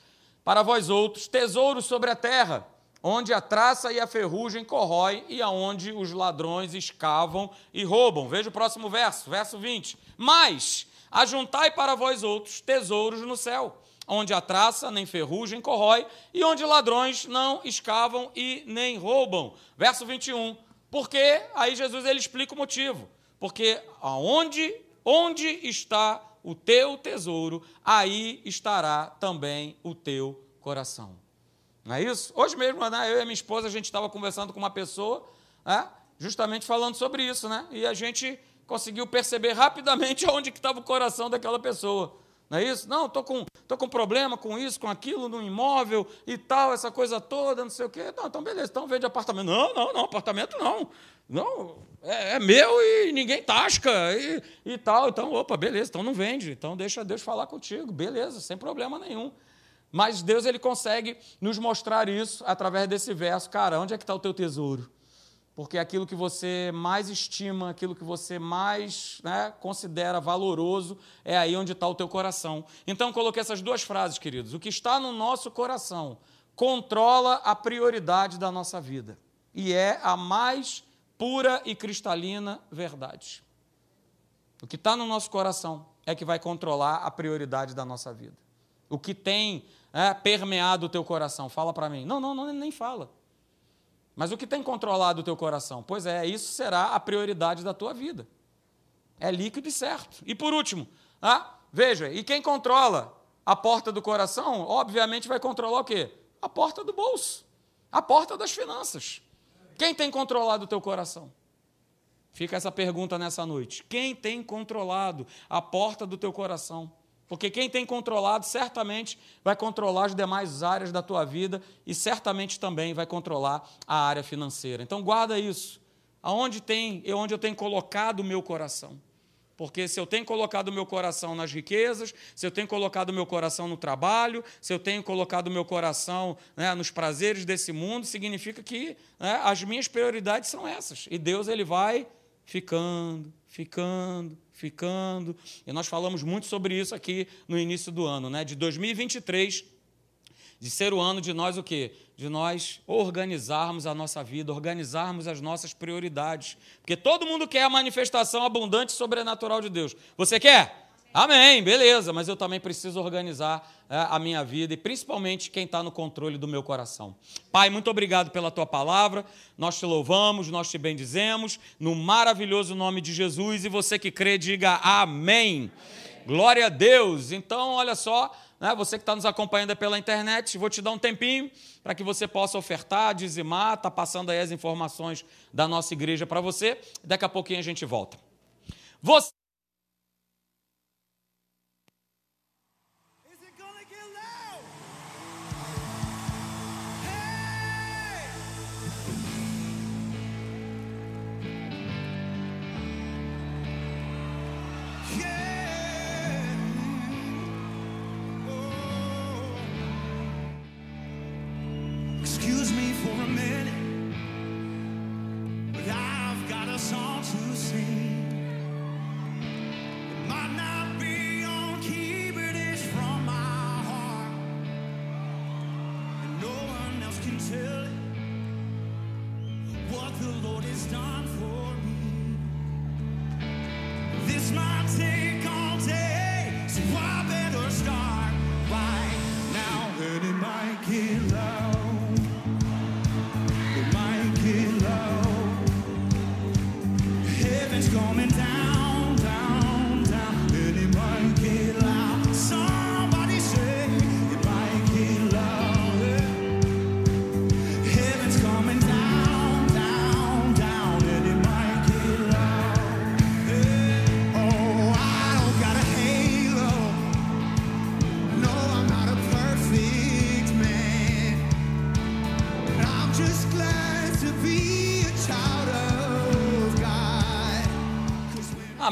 para vós outros, tesouros sobre a terra, onde a traça e a ferrugem corrói e aonde os ladrões escavam e roubam. Veja o próximo verso, verso 20. Mas ajuntai para vós outros tesouros no céu onde a traça nem ferrugem corrói e onde ladrões não escavam e nem roubam. Verso 21. Porque aí Jesus ele explica o motivo. Porque aonde onde está o teu tesouro, aí estará também o teu coração. Não é isso? Hoje mesmo, né, eu e minha esposa, a gente estava conversando com uma pessoa, né, justamente falando sobre isso, né? E a gente conseguiu perceber rapidamente onde estava o coração daquela pessoa. Não é isso? Não, estou com, tô com problema com isso, com aquilo, no imóvel e tal, essa coisa toda, não sei o quê. Não, então beleza, então vende apartamento. Não, não, não, apartamento não. Não, é, é meu e ninguém tasca e, e tal. Então, opa, beleza, então não vende. Então deixa Deus falar contigo, beleza, sem problema nenhum. Mas Deus ele consegue nos mostrar isso através desse verso. Cara, onde é que está o teu tesouro? porque aquilo que você mais estima, aquilo que você mais né, considera valoroso, é aí onde está o teu coração. Então, coloquei essas duas frases, queridos. O que está no nosso coração controla a prioridade da nossa vida e é a mais pura e cristalina verdade. O que está no nosso coração é que vai controlar a prioridade da nossa vida. O que tem é, permeado o teu coração, fala para mim. Não, não, não, nem fala. Mas o que tem controlado o teu coração? Pois é, isso será a prioridade da tua vida. É líquido e certo. E por último, ah, veja, e quem controla a porta do coração, obviamente vai controlar o quê? A porta do bolso. A porta das finanças. Quem tem controlado o teu coração? Fica essa pergunta nessa noite. Quem tem controlado a porta do teu coração? Porque quem tem controlado certamente vai controlar as demais áreas da tua vida e certamente também vai controlar a área financeira. Então guarda isso. Aonde tem, onde eu tenho colocado o meu coração? Porque se eu tenho colocado o meu coração nas riquezas, se eu tenho colocado o meu coração no trabalho, se eu tenho colocado o meu coração né, nos prazeres desse mundo, significa que né, as minhas prioridades são essas. E Deus ele vai ficando, ficando, ficando. E nós falamos muito sobre isso aqui no início do ano, né? De 2023, de ser o ano de nós o quê? De nós organizarmos a nossa vida, organizarmos as nossas prioridades. Porque todo mundo quer a manifestação abundante e sobrenatural de Deus. Você quer? Amém, beleza, mas eu também preciso organizar a minha vida e principalmente quem está no controle do meu coração. Pai, muito obrigado pela tua palavra, nós te louvamos, nós te bendizemos, no maravilhoso nome de Jesus e você que crê, diga amém. amém. Glória a Deus. Então, olha só, né, você que está nos acompanhando pela internet, vou te dar um tempinho para que você possa ofertar, dizimar, está passando aí as informações da nossa igreja para você, daqui a pouquinho a gente volta. Você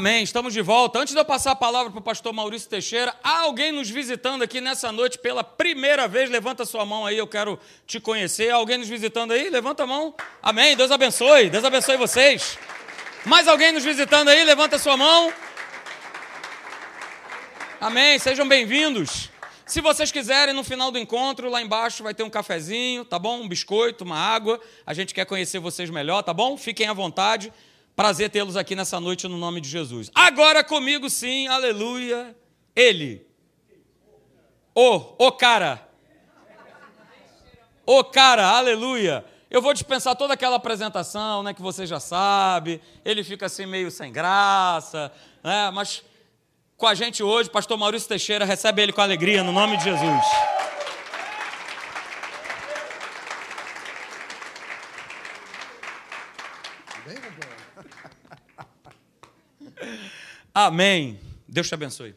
Amém, estamos de volta. Antes de eu passar a palavra para o pastor Maurício Teixeira, há alguém nos visitando aqui nessa noite pela primeira vez? Levanta sua mão aí, eu quero te conhecer. Alguém nos visitando aí? Levanta a mão. Amém, Deus abençoe, Deus abençoe vocês. Mais alguém nos visitando aí? Levanta sua mão. Amém, sejam bem-vindos. Se vocês quiserem, no final do encontro, lá embaixo vai ter um cafezinho, tá bom? Um biscoito, uma água. A gente quer conhecer vocês melhor, tá bom? Fiquem à vontade. Prazer tê-los aqui nessa noite no nome de Jesus. Agora comigo sim, aleluia. Ele. O, o cara. O cara, aleluia. Eu vou dispensar toda aquela apresentação, né, que você já sabe. Ele fica assim meio sem graça, né? Mas com a gente hoje, pastor Maurício Teixeira, recebe ele com alegria no nome de Jesus. Amém. Deus te abençoe.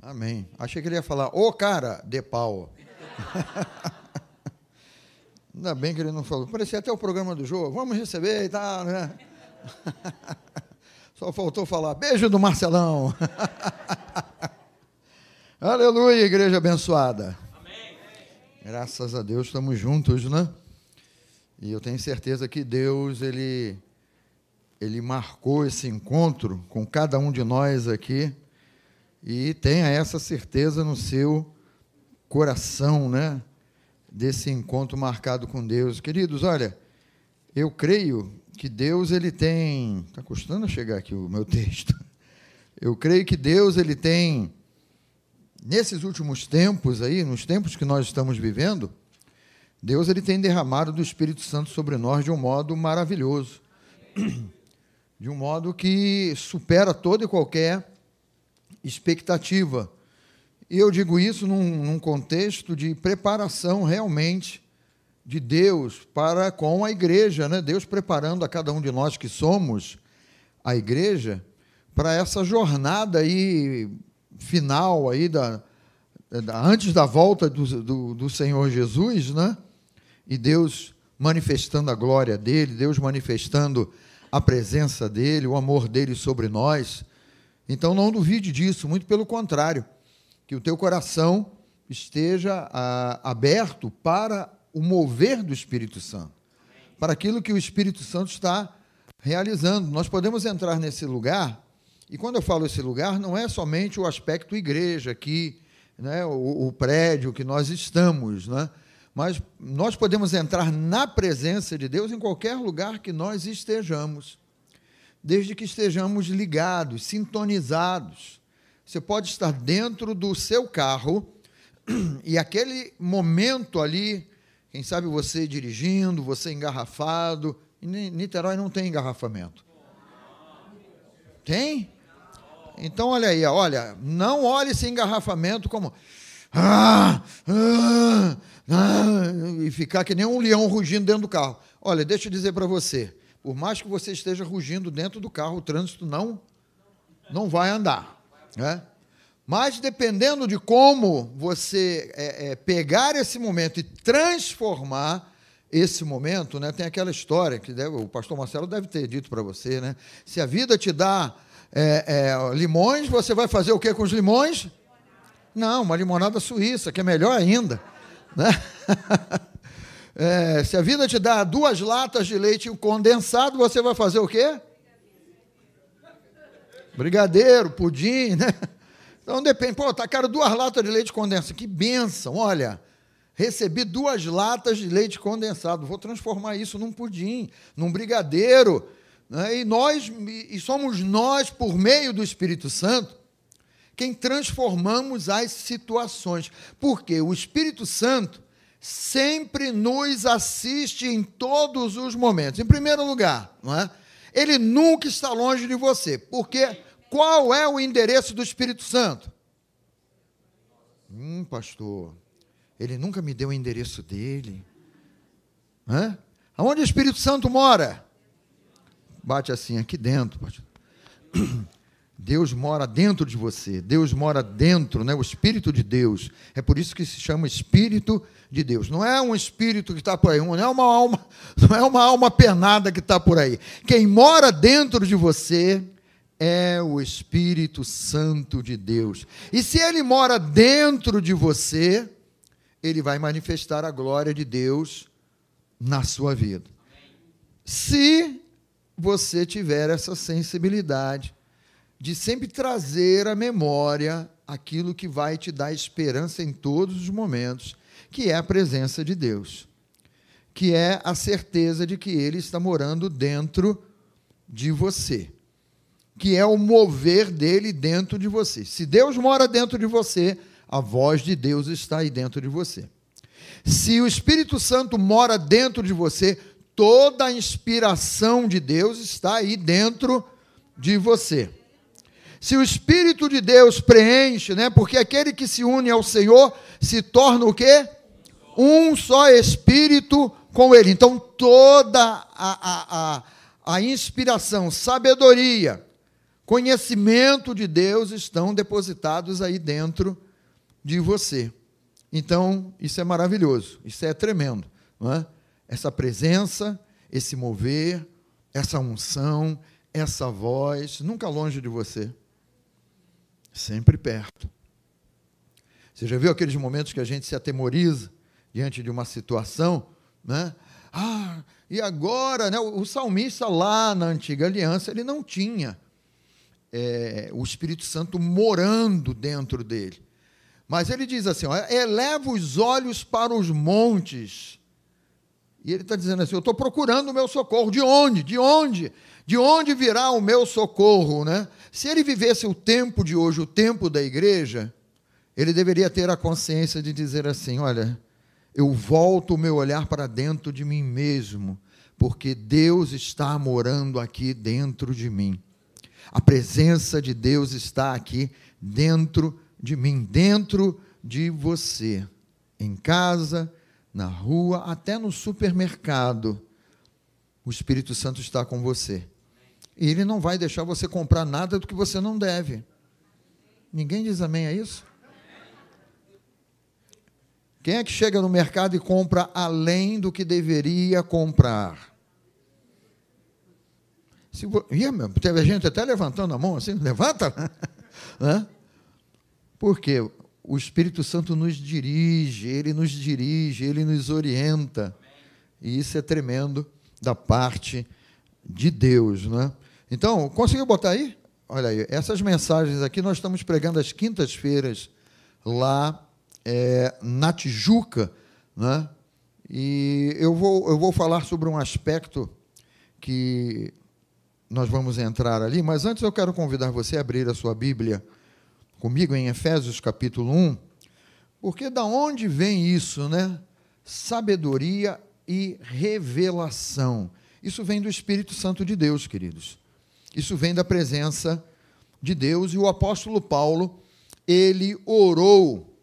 Amém. Achei que ele ia falar, ô cara, de pau. Ainda bem que ele não falou. Parecia até o programa do jogo. Vamos receber e tal, né? Só faltou falar, beijo do Marcelão. Aleluia, igreja abençoada. Amém. Graças a Deus estamos juntos, né? E eu tenho certeza que Deus, ele ele marcou esse encontro com cada um de nós aqui e tenha essa certeza no seu coração, né? Desse encontro marcado com Deus. Queridos, olha, eu creio que Deus ele tem, está custando chegar aqui o meu texto. Eu creio que Deus ele tem nesses últimos tempos aí, nos tempos que nós estamos vivendo, Deus ele tem derramado do Espírito Santo sobre nós de um modo maravilhoso de um modo que supera toda e qualquer expectativa. E eu digo isso num, num contexto de preparação realmente de Deus para com a igreja, né? Deus preparando a cada um de nós que somos a igreja para essa jornada aí final aí da, da antes da volta do, do, do Senhor Jesus, né? E Deus manifestando a glória dele, Deus manifestando a presença dele, o amor dele sobre nós. Então não duvide disso, muito pelo contrário, que o teu coração esteja ah, aberto para o mover do Espírito Santo, para aquilo que o Espírito Santo está realizando. Nós podemos entrar nesse lugar, e quando eu falo esse lugar, não é somente o aspecto igreja aqui, né, o, o prédio que nós estamos, né? Mas nós podemos entrar na presença de Deus em qualquer lugar que nós estejamos, desde que estejamos ligados, sintonizados. Você pode estar dentro do seu carro e aquele momento ali, quem sabe você dirigindo, você engarrafado. Em Niterói não tem engarrafamento. Tem? Então olha aí, olha, não olhe esse engarrafamento como ah, ah, ah, e ficar que nem um leão rugindo dentro do carro. Olha, deixa eu dizer para você, por mais que você esteja rugindo dentro do carro, o trânsito não não vai andar, né? Mas dependendo de como você é, é, pegar esse momento e transformar esse momento, né? Tem aquela história que deve, o pastor Marcelo deve ter dito para você, né? Se a vida te dá é, é, limões, você vai fazer o que com os limões? Não, uma limonada suíça, que é melhor ainda. Né? É, se a vida te dá duas latas de leite condensado, você vai fazer o quê? Brigadeiro, pudim, né? Então depende. Pô, tá caro duas latas de leite condensado. Que benção, olha. Recebi duas latas de leite condensado. Vou transformar isso num pudim, num brigadeiro. Né? E nós, e somos nós, por meio do Espírito Santo, quem transformamos as situações. Porque o Espírito Santo sempre nos assiste em todos os momentos. Em primeiro lugar, não é? ele nunca está longe de você. Porque qual é o endereço do Espírito Santo? Hum, pastor, ele nunca me deu o endereço dele. Hã? Aonde o Espírito Santo mora? Bate assim, aqui dentro, pastor. Deus mora dentro de você, Deus mora dentro, né? o Espírito de Deus. É por isso que se chama Espírito de Deus. Não é um espírito que está por aí, não é uma alma, não é uma alma penada que está por aí. Quem mora dentro de você é o Espírito Santo de Deus. E se ele mora dentro de você, ele vai manifestar a glória de Deus na sua vida. Se você tiver essa sensibilidade de sempre trazer à memória aquilo que vai te dar esperança em todos os momentos, que é a presença de Deus, que é a certeza de que Ele está morando dentro de você, que é o mover dele dentro de você. Se Deus mora dentro de você, a voz de Deus está aí dentro de você. Se o Espírito Santo mora dentro de você, toda a inspiração de Deus está aí dentro de você. Se o Espírito de Deus preenche, né? Porque aquele que se une ao Senhor se torna o quê? Um só Espírito com Ele. Então toda a, a, a, a inspiração, sabedoria, conhecimento de Deus estão depositados aí dentro de você. Então, isso é maravilhoso, isso é tremendo, não é? Essa presença, esse mover, essa unção, essa voz, nunca longe de você sempre perto. Você já viu aqueles momentos que a gente se atemoriza diante de uma situação, né? Ah, e agora, né? O salmista lá na antiga aliança, ele não tinha é, o Espírito Santo morando dentro dele. Mas ele diz assim: ó, eleva os olhos para os montes. E ele está dizendo assim: eu estou procurando o meu socorro. De onde? De onde? De onde virá o meu socorro, né? Se ele vivesse o tempo de hoje, o tempo da igreja, ele deveria ter a consciência de dizer assim: olha, eu volto o meu olhar para dentro de mim mesmo, porque Deus está morando aqui dentro de mim. A presença de Deus está aqui dentro de mim, dentro de você, em casa, na rua, até no supermercado, o Espírito Santo está com você. E ele não vai deixar você comprar nada do que você não deve. Ninguém diz amém a isso? Quem é que chega no mercado e compra além do que deveria comprar? Se, Ih, meu, teve gente até levantando a mão assim, levanta. Né? Por quê? O Espírito Santo nos dirige, ele nos dirige, ele nos orienta. E isso é tremendo da parte de Deus. Né? Então, conseguiu botar aí? Olha aí, essas mensagens aqui nós estamos pregando às quintas-feiras lá é, na Tijuca, né? E eu vou, eu vou falar sobre um aspecto que nós vamos entrar ali, mas antes eu quero convidar você a abrir a sua Bíblia comigo em Efésios capítulo 1, porque da onde vem isso, né? Sabedoria e revelação. Isso vem do Espírito Santo de Deus, queridos. Isso vem da presença de Deus e o apóstolo Paulo, ele orou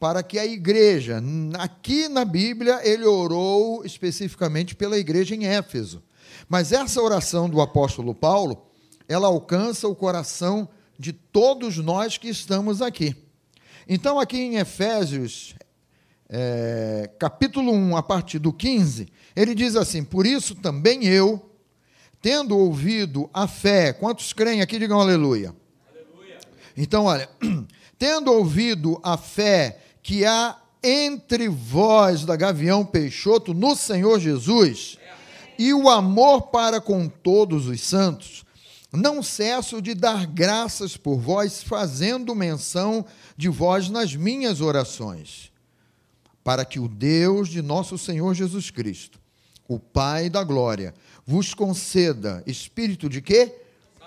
para que a igreja, aqui na Bíblia, ele orou especificamente pela igreja em Éfeso. Mas essa oração do apóstolo Paulo, ela alcança o coração de todos nós que estamos aqui. Então, aqui em Efésios, é, capítulo 1, a partir do 15, ele diz assim: Por isso também eu, tendo ouvido a fé, quantos creem aqui, digam aleluia. aleluia. Então, olha, tendo ouvido a fé que há entre vós da Gavião Peixoto no Senhor Jesus e o amor para com todos os santos, não cesso de dar graças por vós, fazendo menção de vós nas minhas orações, para que o Deus de nosso Senhor Jesus Cristo, o Pai da glória, vos conceda espírito de quê?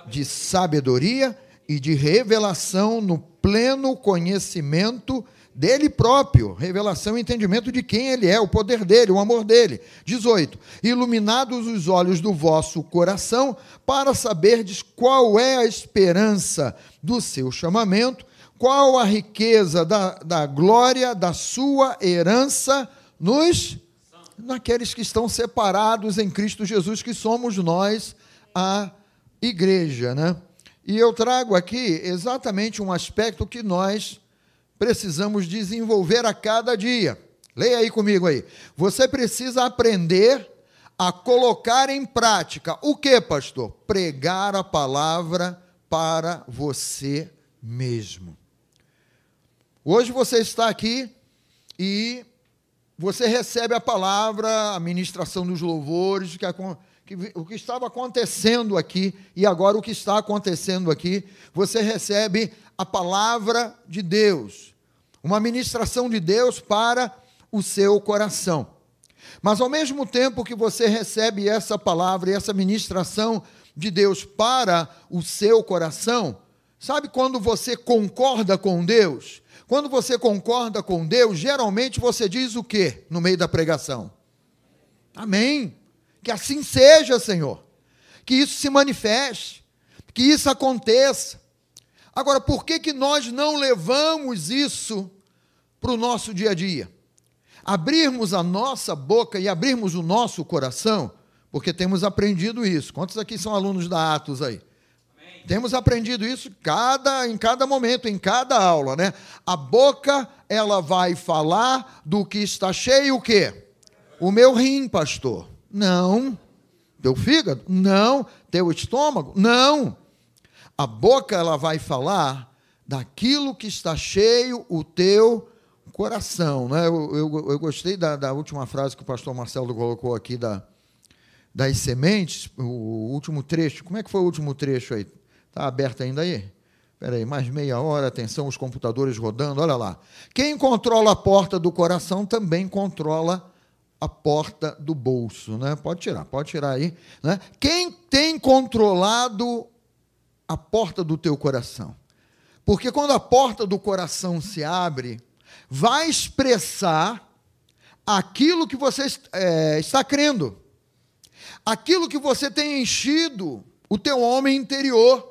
De sabedoria e de revelação no pleno conhecimento dele próprio, revelação e entendimento de quem ele é, o poder dele, o amor dele. 18. Iluminados os olhos do vosso coração, para saberdes qual é a esperança do seu chamamento, qual a riqueza da, da glória da sua herança nos naqueles que estão separados em Cristo Jesus, que somos nós, a igreja, né? E eu trago aqui exatamente um aspecto que nós precisamos desenvolver a cada dia. Leia aí comigo aí. Você precisa aprender a colocar em prática o que, pastor? Pregar a palavra para você mesmo. Hoje você está aqui e você recebe a palavra, a ministração dos louvores, que, que, o que estava acontecendo aqui e agora o que está acontecendo aqui, você recebe a palavra de Deus, uma ministração de Deus para o seu coração. Mas ao mesmo tempo que você recebe essa palavra e essa ministração de Deus para o seu coração, sabe quando você concorda com Deus? Quando você concorda com Deus, geralmente você diz o que no meio da pregação? Amém. Que assim seja, Senhor. Que isso se manifeste, que isso aconteça. Agora, por que, que nós não levamos isso para o nosso dia a dia? Abrirmos a nossa boca e abrirmos o nosso coração, porque temos aprendido isso. Quantos aqui são alunos da Atos aí? Temos aprendido isso cada, em cada momento, em cada aula, né? A boca, ela vai falar do que está cheio o quê? O meu rim, pastor. Não. Teu fígado? Não. Teu estômago? Não. A boca ela vai falar daquilo que está cheio o teu coração. Né? Eu, eu, eu gostei da, da, última frase que o pastor Marcelo colocou aqui da, das sementes, o último trecho. Como é que foi o último trecho aí? Está aberto ainda aí? Espera aí, mais meia hora, atenção, os computadores rodando, olha lá. Quem controla a porta do coração também controla a porta do bolso, né? Pode tirar, pode tirar aí, né? Quem tem controlado a porta do teu coração. Porque quando a porta do coração se abre, vai expressar aquilo que você é, está crendo, aquilo que você tem enchido o teu homem interior,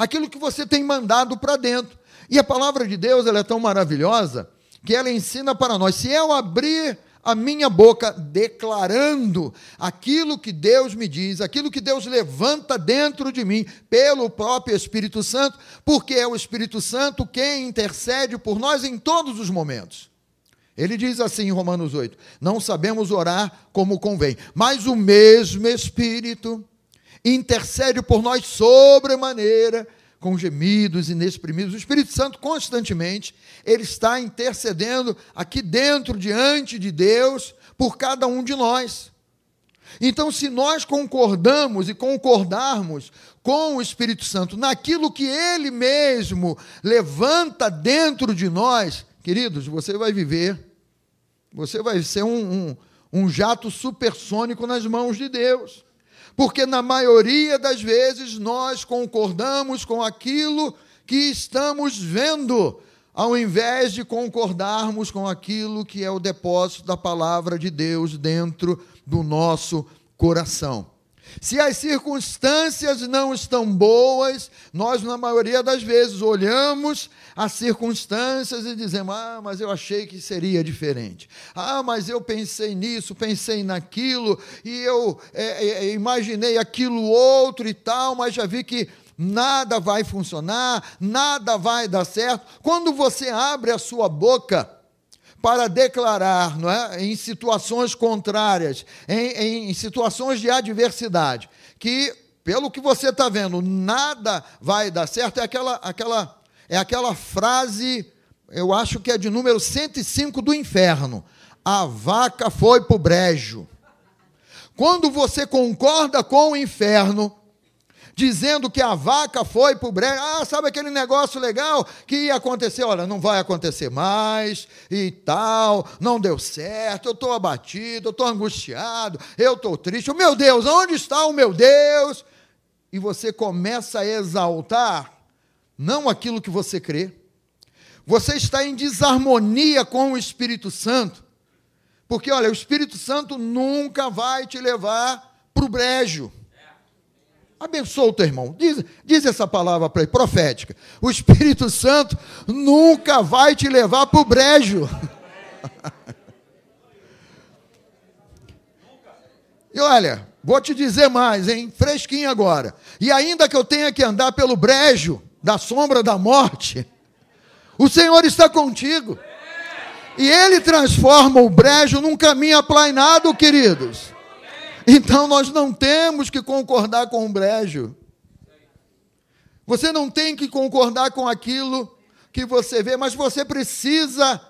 aquilo que você tem mandado para dentro. E a palavra de Deus ela é tão maravilhosa que ela ensina para nós: se eu abrir a minha boca declarando aquilo que Deus me diz, aquilo que Deus levanta dentro de mim pelo próprio Espírito Santo, porque é o Espírito Santo quem intercede por nós em todos os momentos. Ele diz assim em Romanos 8: Não sabemos orar como convém, mas o mesmo Espírito intercede por nós sobremaneira com gemidos inexprimíveis. O Espírito Santo constantemente ele está intercedendo aqui dentro diante de Deus por cada um de nós. Então, se nós concordamos e concordarmos com o Espírito Santo naquilo que ele mesmo levanta dentro de nós, queridos, você vai viver, você vai ser um, um, um jato supersônico nas mãos de Deus porque na maioria das vezes nós concordamos com aquilo que estamos vendo, ao invés de concordarmos com aquilo que é o depósito da palavra de Deus dentro do nosso coração. Se as circunstâncias não estão boas, nós, na maioria das vezes, olhamos as circunstâncias e dizemos: Ah, mas eu achei que seria diferente. Ah, mas eu pensei nisso, pensei naquilo, e eu é, é, imaginei aquilo outro e tal, mas já vi que nada vai funcionar, nada vai dar certo. Quando você abre a sua boca, para declarar, não é, em situações contrárias, em, em situações de adversidade, que pelo que você está vendo, nada vai dar certo, é aquela, aquela, é aquela frase, eu acho que é de número 105 do inferno. A vaca foi para o brejo. Quando você concorda com o inferno, dizendo que a vaca foi para o brejo. Ah, sabe aquele negócio legal que ia acontecer? Olha, não vai acontecer mais e tal, não deu certo, eu estou abatido, eu estou angustiado, eu estou triste. Meu Deus, onde está o meu Deus? E você começa a exaltar não aquilo que você crê. Você está em desarmonia com o Espírito Santo. Porque, olha, o Espírito Santo nunca vai te levar para o brejo. Abençoa o teu irmão. Diz, diz essa palavra para ele, profética. O Espírito Santo nunca vai te levar para o brejo. e olha, vou te dizer mais, hein? Fresquinho agora. E ainda que eu tenha que andar pelo brejo da sombra da morte, o Senhor está contigo. E Ele transforma o brejo num caminho aplainado, queridos. Então nós não temos que concordar com o brejo. Você não tem que concordar com aquilo que você vê, mas você precisa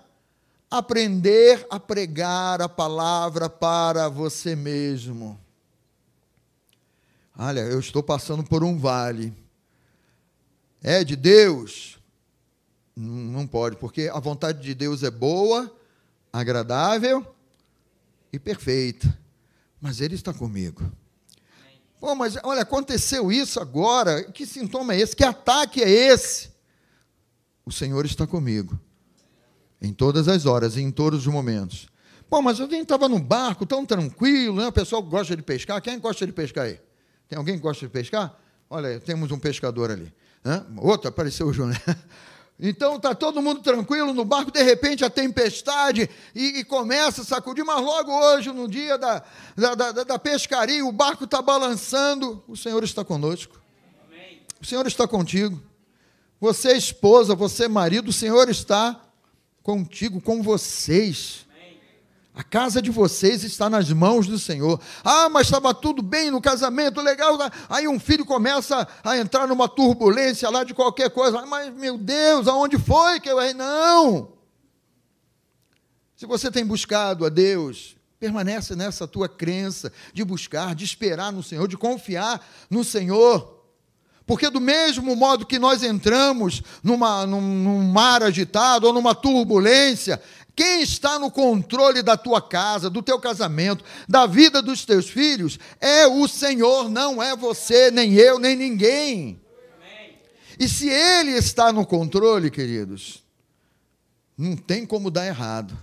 aprender a pregar a palavra para você mesmo. Olha, eu estou passando por um vale. É de Deus? Não pode, porque a vontade de Deus é boa, agradável e perfeita mas Ele está comigo. Pô, mas olha, aconteceu isso agora, que sintoma é esse? Que ataque é esse? O Senhor está comigo, em todas as horas em todos os momentos. Pô, mas eu estava no barco, tão tranquilo, né? o pessoal gosta de pescar. Quem gosta de pescar aí? Tem alguém que gosta de pescar? Olha, temos um pescador ali. Hã? Outro, apareceu o Júnior. Então está todo mundo tranquilo no barco, de repente a tempestade e, e começa a sacudir, mas logo hoje, no dia da, da, da, da pescaria, o barco está balançando, o Senhor está conosco. Amém. O Senhor está contigo. Você, esposa, você, marido, o Senhor está contigo, com vocês. A casa de vocês está nas mãos do Senhor. Ah, mas estava tudo bem no casamento, legal. Aí um filho começa a entrar numa turbulência lá de qualquer coisa. Mas, meu Deus, aonde foi que eu errei? Não! Se você tem buscado a Deus, permanece nessa tua crença de buscar, de esperar no Senhor, de confiar no Senhor. Porque, do mesmo modo que nós entramos numa, num, num mar agitado ou numa turbulência, quem está no controle da tua casa, do teu casamento, da vida dos teus filhos, é o Senhor, não é você, nem eu, nem ninguém. E se Ele está no controle, queridos, não tem como dar errado.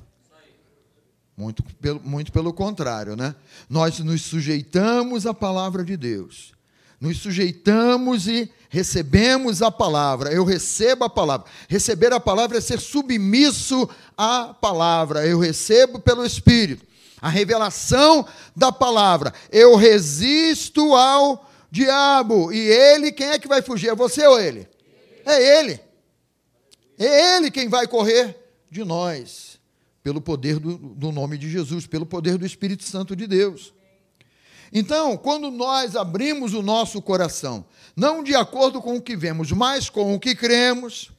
Muito pelo, muito pelo contrário, né? Nós nos sujeitamos à palavra de Deus. Nos sujeitamos e recebemos a palavra. Eu recebo a palavra. Receber a palavra é ser submisso à palavra. Eu recebo pelo Espírito. A revelação da palavra. Eu resisto ao diabo. E ele, quem é que vai fugir? É você ou ele? É ele. É ele quem vai correr de nós. Pelo poder do, do nome de Jesus, pelo poder do Espírito Santo de Deus. Então, quando nós abrimos o nosso coração, não de acordo com o que vemos, mas com o que cremos,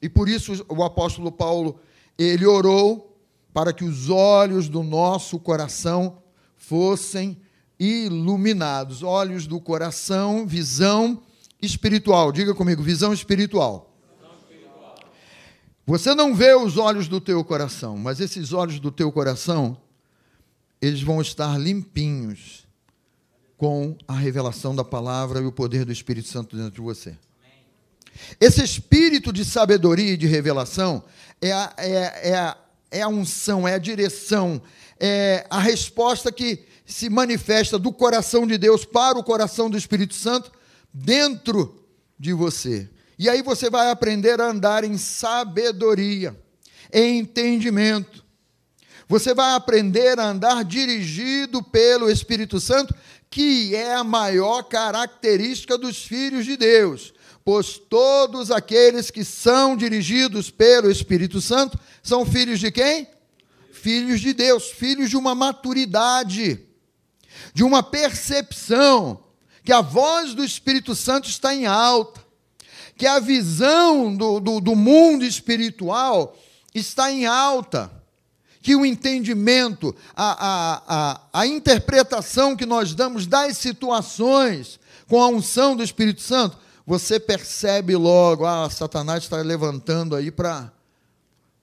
e por isso o apóstolo Paulo, ele orou para que os olhos do nosso coração fossem iluminados, olhos do coração, visão espiritual. Diga comigo, visão espiritual. Você não vê os olhos do teu coração, mas esses olhos do teu coração eles vão estar limpinhos com a revelação da palavra e o poder do Espírito Santo dentro de você. Esse espírito de sabedoria e de revelação é a, é, é, a, é a unção, é a direção, é a resposta que se manifesta do coração de Deus para o coração do Espírito Santo dentro de você. E aí você vai aprender a andar em sabedoria, em entendimento, você vai aprender a andar dirigido pelo Espírito Santo, que é a maior característica dos filhos de Deus. Pois todos aqueles que são dirigidos pelo Espírito Santo são filhos de quem? Filhos de Deus, filhos de uma maturidade, de uma percepção que a voz do Espírito Santo está em alta, que a visão do, do, do mundo espiritual está em alta que o entendimento, a, a, a, a interpretação que nós damos das situações com a unção do Espírito Santo, você percebe logo, ah, Satanás está levantando aí para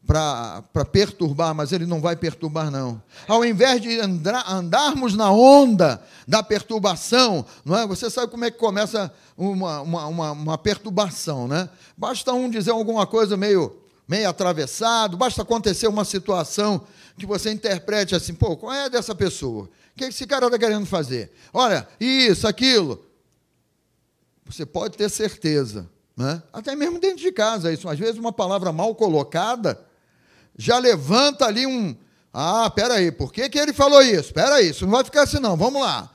para perturbar, mas ele não vai perturbar, não. Ao invés de andar, andarmos na onda da perturbação, não é? Você sabe como é que começa uma, uma, uma, uma perturbação, né? Basta um dizer alguma coisa meio meio atravessado, basta acontecer uma situação que você interprete assim, pô, qual é dessa pessoa? O que esse cara está querendo fazer? Olha, isso, aquilo. Você pode ter certeza, né? até mesmo dentro de casa, isso. Às vezes uma palavra mal colocada já levanta ali um. Ah, peraí, por que, que ele falou isso? Peraí, isso não vai ficar assim, não. Vamos lá.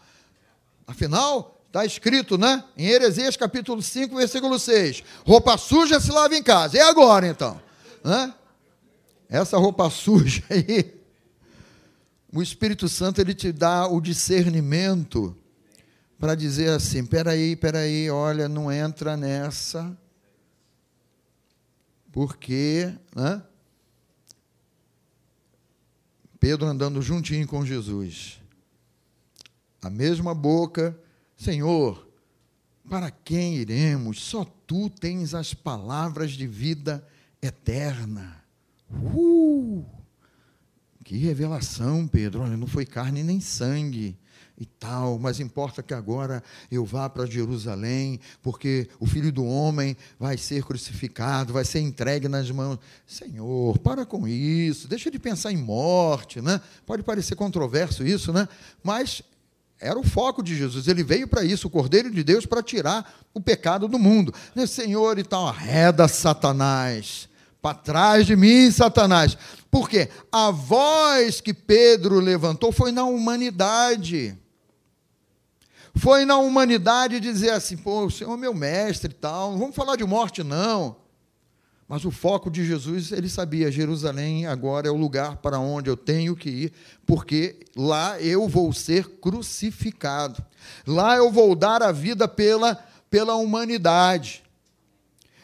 Afinal, Está escrito, né? Em Heresias capítulo 5, versículo 6. Roupa suja se lava em casa. E agora, então? Né? Essa roupa suja aí, o Espírito Santo ele te dá o discernimento para dizer assim: peraí, peraí, olha, não entra nessa, porque, né? Pedro andando juntinho com Jesus, a mesma boca, Senhor, para quem iremos? Só tu tens as palavras de vida eterna. Uh! Que revelação, Pedro. Olha, não foi carne nem sangue e tal, mas importa que agora eu vá para Jerusalém, porque o filho do homem vai ser crucificado, vai ser entregue nas mãos. Senhor, para com isso, deixa de pensar em morte, né? Pode parecer controverso isso, né? Mas era o foco de Jesus, ele veio para isso, o Cordeiro de Deus, para tirar o pecado do mundo. Senhor, e tal, arreda Satanás para trás de mim, Satanás. Por quê? A voz que Pedro levantou foi na humanidade. Foi na humanidade dizer assim, pô, o Senhor é meu mestre e tal, não vamos falar de morte, não. Mas o foco de Jesus, ele sabia, Jerusalém agora é o lugar para onde eu tenho que ir, porque lá eu vou ser crucificado. Lá eu vou dar a vida pela, pela humanidade.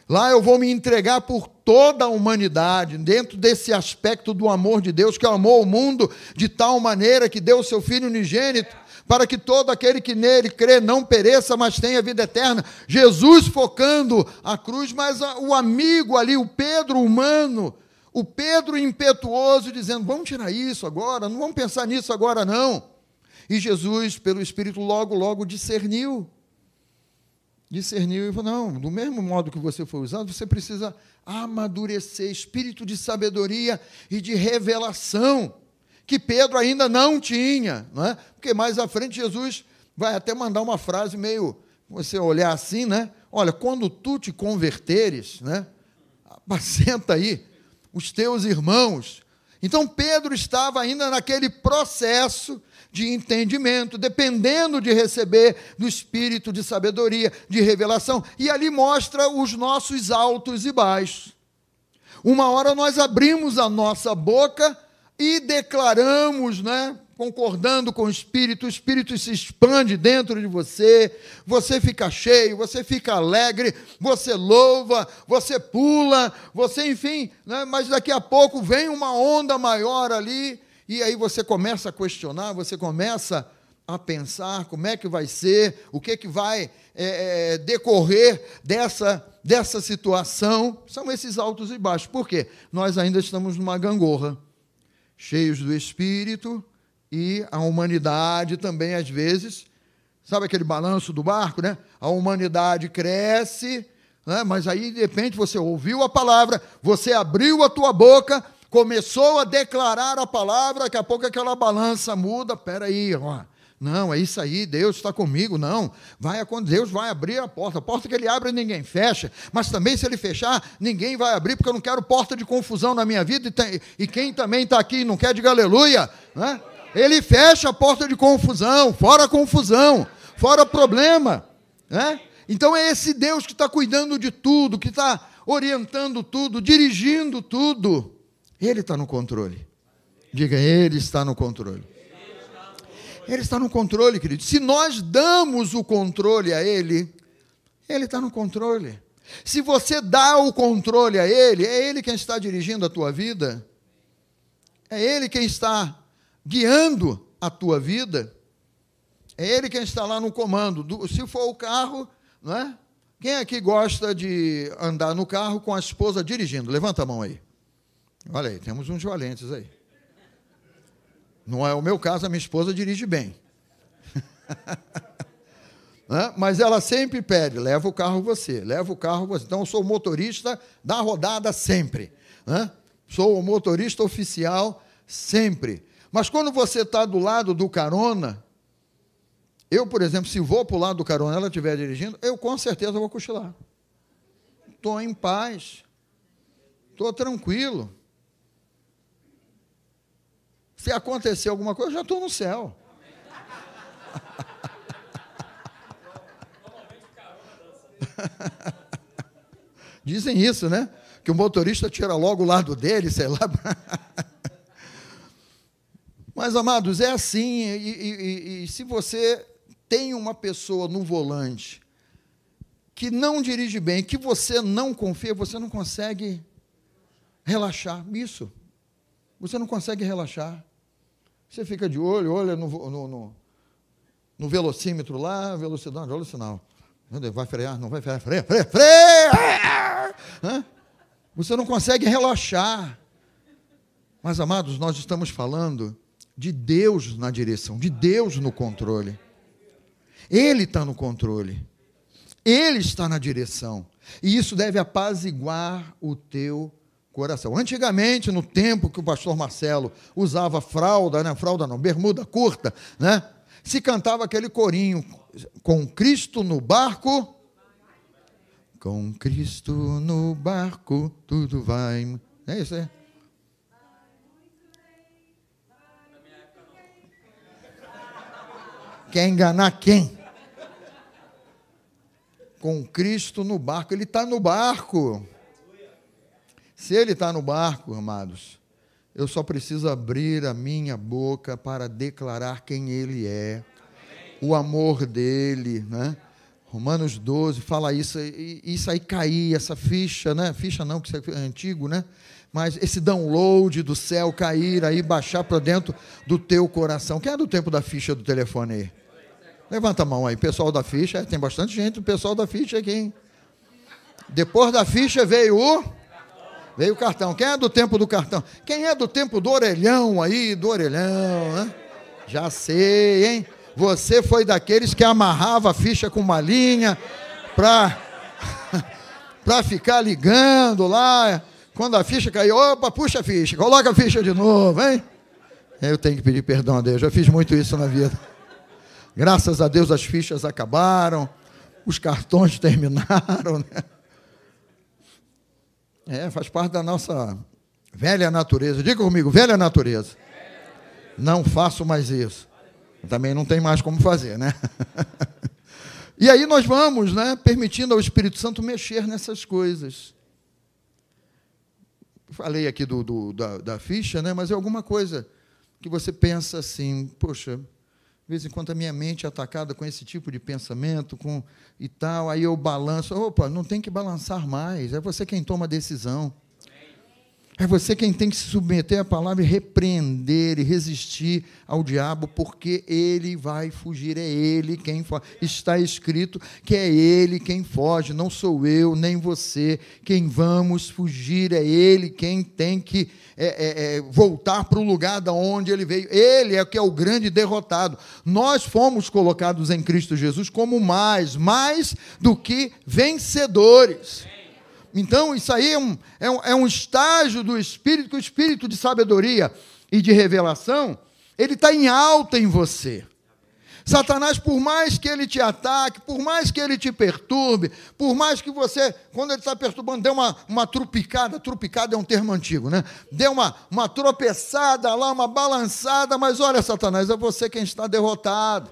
Lá eu vou me entregar por toda a humanidade, dentro desse aspecto do amor de Deus, que amou o mundo de tal maneira que deu o seu Filho unigênito, para que todo aquele que nele crê não pereça, mas tenha vida eterna. Jesus focando a cruz, mas o amigo ali, o Pedro humano, o Pedro impetuoso, dizendo: vamos tirar isso agora, não vamos pensar nisso agora não. E Jesus, pelo Espírito, logo, logo discerniu discerniu e falou: não, do mesmo modo que você foi usado, você precisa amadurecer espírito de sabedoria e de revelação, que Pedro ainda não tinha, não é? porque mais à frente Jesus vai até mandar uma frase meio, você olhar assim, né? Olha, quando tu te converteres, né? Apacenta aí os teus irmãos. Então Pedro estava ainda naquele processo de entendimento, dependendo de receber do espírito de sabedoria, de revelação, e ali mostra os nossos altos e baixos. Uma hora nós abrimos a nossa boca e declaramos, né, concordando com o Espírito, o Espírito se expande dentro de você, você fica cheio, você fica alegre, você louva, você pula, você, enfim, né? mas daqui a pouco vem uma onda maior ali, e aí você começa a questionar, você começa a pensar como é que vai ser, o que, que vai é, é, decorrer dessa, dessa situação. São esses altos e baixos. Por quê? Nós ainda estamos numa gangorra, cheios do Espírito, e a humanidade também, às vezes, sabe aquele balanço do barco, né? A humanidade cresce, né? mas aí, de repente, você ouviu a palavra, você abriu a tua boca, começou a declarar a palavra, daqui a pouco aquela balança muda, peraí, ó. Não, é isso aí, Deus está comigo. Não, vai Deus vai abrir a porta. A porta que ele abre, ninguém fecha. Mas também, se ele fechar, ninguém vai abrir, porque eu não quero porta de confusão na minha vida. E, tem, e quem também está aqui não quer, diga aleluia. Né? Ele fecha a porta de confusão, fora confusão, fora problema. Né? Então é esse Deus que está cuidando de tudo, que está orientando tudo, dirigindo tudo. Ele está no controle. Diga, Ele está no controle. Ele está no controle, querido. Se nós damos o controle a Ele, Ele está no controle. Se você dá o controle a Ele, é Ele quem está dirigindo a tua vida. É Ele quem está guiando a tua vida. É Ele quem está lá no comando. se for o carro, não é? Quem aqui gosta de andar no carro com a esposa dirigindo? Levanta a mão aí. Olha aí, temos uns valentes aí. Não é o meu caso, a minha esposa dirige bem. Mas ela sempre pede: leva o carro você, leva o carro você. Então eu sou motorista da rodada sempre. Sou o motorista oficial sempre. Mas quando você está do lado do carona, eu, por exemplo, se vou para o lado do carona ela estiver dirigindo, eu com certeza vou cochilar. Estou em paz. Estou tranquilo. Se acontecer alguma coisa, eu já estou no céu. Dizem isso, né? Que o motorista tira logo o lado dele, sei lá. Mas, amados, é assim. E, e, e, se você tem uma pessoa no volante que não dirige bem, que você não confia, você não consegue relaxar. Isso. Você não consegue relaxar. Você fica de olho, olha no, no, no, no velocímetro lá, velocidade, olha o sinal. Vai frear, não vai frear, freia, freia, freia! Você não consegue relaxar. Mas, amados, nós estamos falando de Deus na direção, de Deus no controle. Ele está no controle. Ele está na direção. E isso deve apaziguar o teu coração. Antigamente, no tempo que o pastor Marcelo usava fralda, né? Fralda não, bermuda curta, né? Se cantava aquele corinho com Cristo no barco. Com Cristo no barco, tudo vai. É isso aí. Quer enganar quem? Com Cristo no barco. Ele está no barco. Se ele está no barco, amados, eu só preciso abrir a minha boca para declarar quem ele é, o amor dele, né? Romanos 12 fala isso, isso aí cair, essa ficha, né? Ficha não, que isso é antigo, né? Mas esse download do céu cair aí, baixar para dentro do teu coração. Quem é do tempo da ficha do telefone aí? Levanta a mão aí, pessoal da ficha. Tem bastante gente, o pessoal da ficha aqui, hein? Depois da ficha veio o Veio o cartão. Quem é do tempo do cartão? Quem é do tempo do orelhão aí, do orelhão, né? Já sei, hein? Você foi daqueles que amarrava a ficha com uma linha para para ficar ligando lá. Quando a ficha caiu, opa, puxa a ficha, coloca a ficha de novo, hein? Eu tenho que pedir perdão a Deus, já fiz muito isso na vida. Graças a Deus as fichas acabaram, Os cartões terminaram, né? É, faz parte da nossa velha natureza. Diga comigo, velha natureza. Não faço mais isso. Também não tem mais como fazer, né? e aí nós vamos, né, permitindo ao Espírito Santo mexer nessas coisas. Falei aqui do, do da, da ficha, né, mas é alguma coisa que você pensa assim, poxa, de vez em quando a minha mente é atacada com esse tipo de pensamento, com e tal, aí eu balanço. Opa, não tem que balançar mais, é você quem toma a decisão. É você quem tem que se submeter à palavra e repreender e resistir ao diabo, porque ele vai fugir, é ele quem foge. Está escrito que é ele quem foge, não sou eu, nem você. Quem vamos fugir é ele quem tem que é, é, é, voltar para o lugar da onde ele veio. Ele é que é o grande derrotado. Nós fomos colocados em Cristo Jesus como mais, mais do que vencedores. Então, isso aí é um, é um, é um estágio do Espírito, que o Espírito de sabedoria e de revelação, ele está em alta em você. Satanás, por mais que ele te ataque, por mais que ele te perturbe, por mais que você, quando ele está perturbando, dê uma, uma trupicada, trupicada é um termo antigo, né? Dê uma, uma tropeçada lá, uma balançada, mas olha, Satanás, é você quem está derrotado.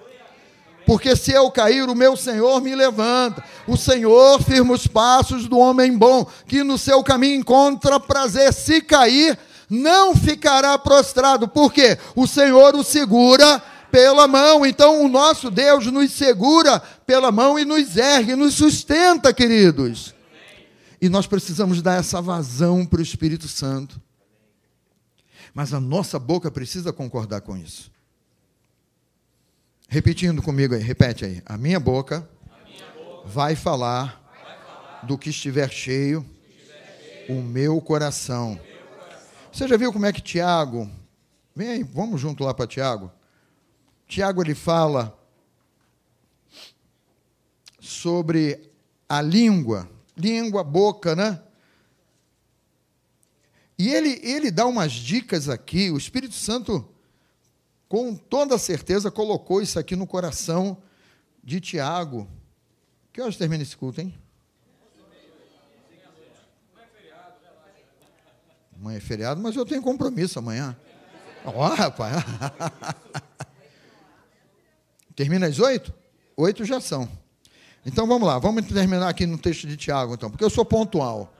Porque se eu cair, o meu Senhor me levanta. O Senhor firma os passos do homem bom, que no seu caminho encontra prazer. Se cair, não ficará prostrado, porque o Senhor o segura pela mão. Então o nosso Deus nos segura pela mão e nos ergue, nos sustenta, queridos. E nós precisamos dar essa vazão para o Espírito Santo. Mas a nossa boca precisa concordar com isso. Repetindo comigo aí, repete aí. A minha boca, a minha boca vai, falar vai falar do que estiver cheio, cheio o meu coração. meu coração. Você já viu como é que Tiago, vem aí, vamos junto lá para Tiago. Tiago ele fala sobre a língua, língua, boca, né? E ele, ele dá umas dicas aqui, o Espírito Santo com toda certeza colocou isso aqui no coração de Tiago. Que horas termina esse culto, hein? Amanhã é feriado, mas eu tenho compromisso amanhã. Ó, oh, rapaz. Termina às oito? Oito já são. Então vamos lá, vamos terminar aqui no texto de Tiago, então, porque eu sou pontual.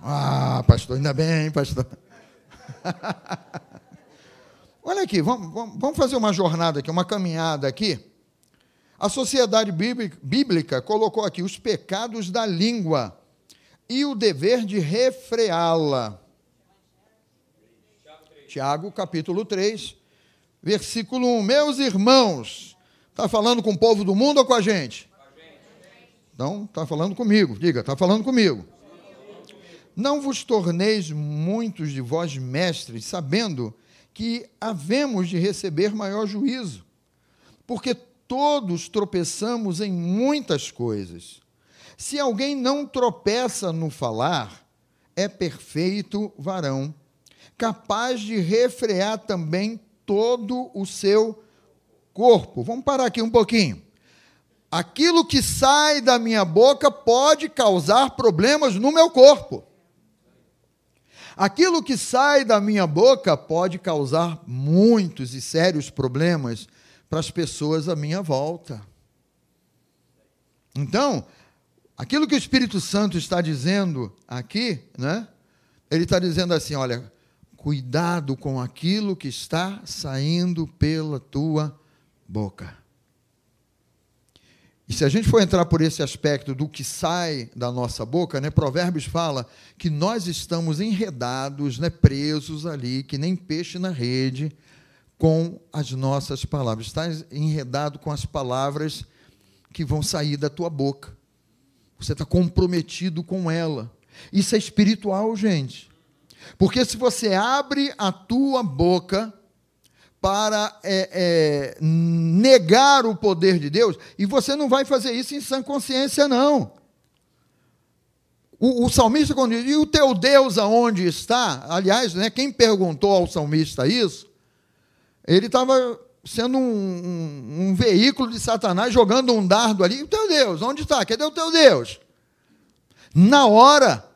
Ah, pastor, ainda bem, pastor. Olha aqui, vamos, vamos fazer uma jornada aqui, uma caminhada aqui. A sociedade bíblica colocou aqui os pecados da língua e o dever de refreá-la. Tiago, capítulo 3, versículo 1. Meus irmãos, está falando com o povo do mundo ou com a gente? Então, está falando comigo, diga, está falando comigo. Não vos torneis muitos de vós mestres, sabendo que havemos de receber maior juízo, porque todos tropeçamos em muitas coisas. Se alguém não tropeça no falar, é perfeito varão, capaz de refrear também todo o seu corpo. Vamos parar aqui um pouquinho. Aquilo que sai da minha boca pode causar problemas no meu corpo. Aquilo que sai da minha boca pode causar muitos e sérios problemas para as pessoas à minha volta. Então, aquilo que o Espírito Santo está dizendo aqui, né? Ele está dizendo assim: olha, cuidado com aquilo que está saindo pela tua boca. E se a gente for entrar por esse aspecto do que sai da nossa boca, né, Provérbios fala que nós estamos enredados, né, presos ali, que nem peixe na rede, com as nossas palavras. Está enredado com as palavras que vão sair da tua boca. Você está comprometido com ela. Isso é espiritual, gente. Porque se você abre a tua boca, para é, é, negar o poder de Deus, e você não vai fazer isso em sã consciência, não. O, o, salmista, quando diz, e o teu Deus aonde está? Aliás, né, quem perguntou ao salmista isso, ele estava sendo um, um, um veículo de Satanás jogando um dardo ali. O teu Deus, onde está? Cadê o teu Deus? Na hora,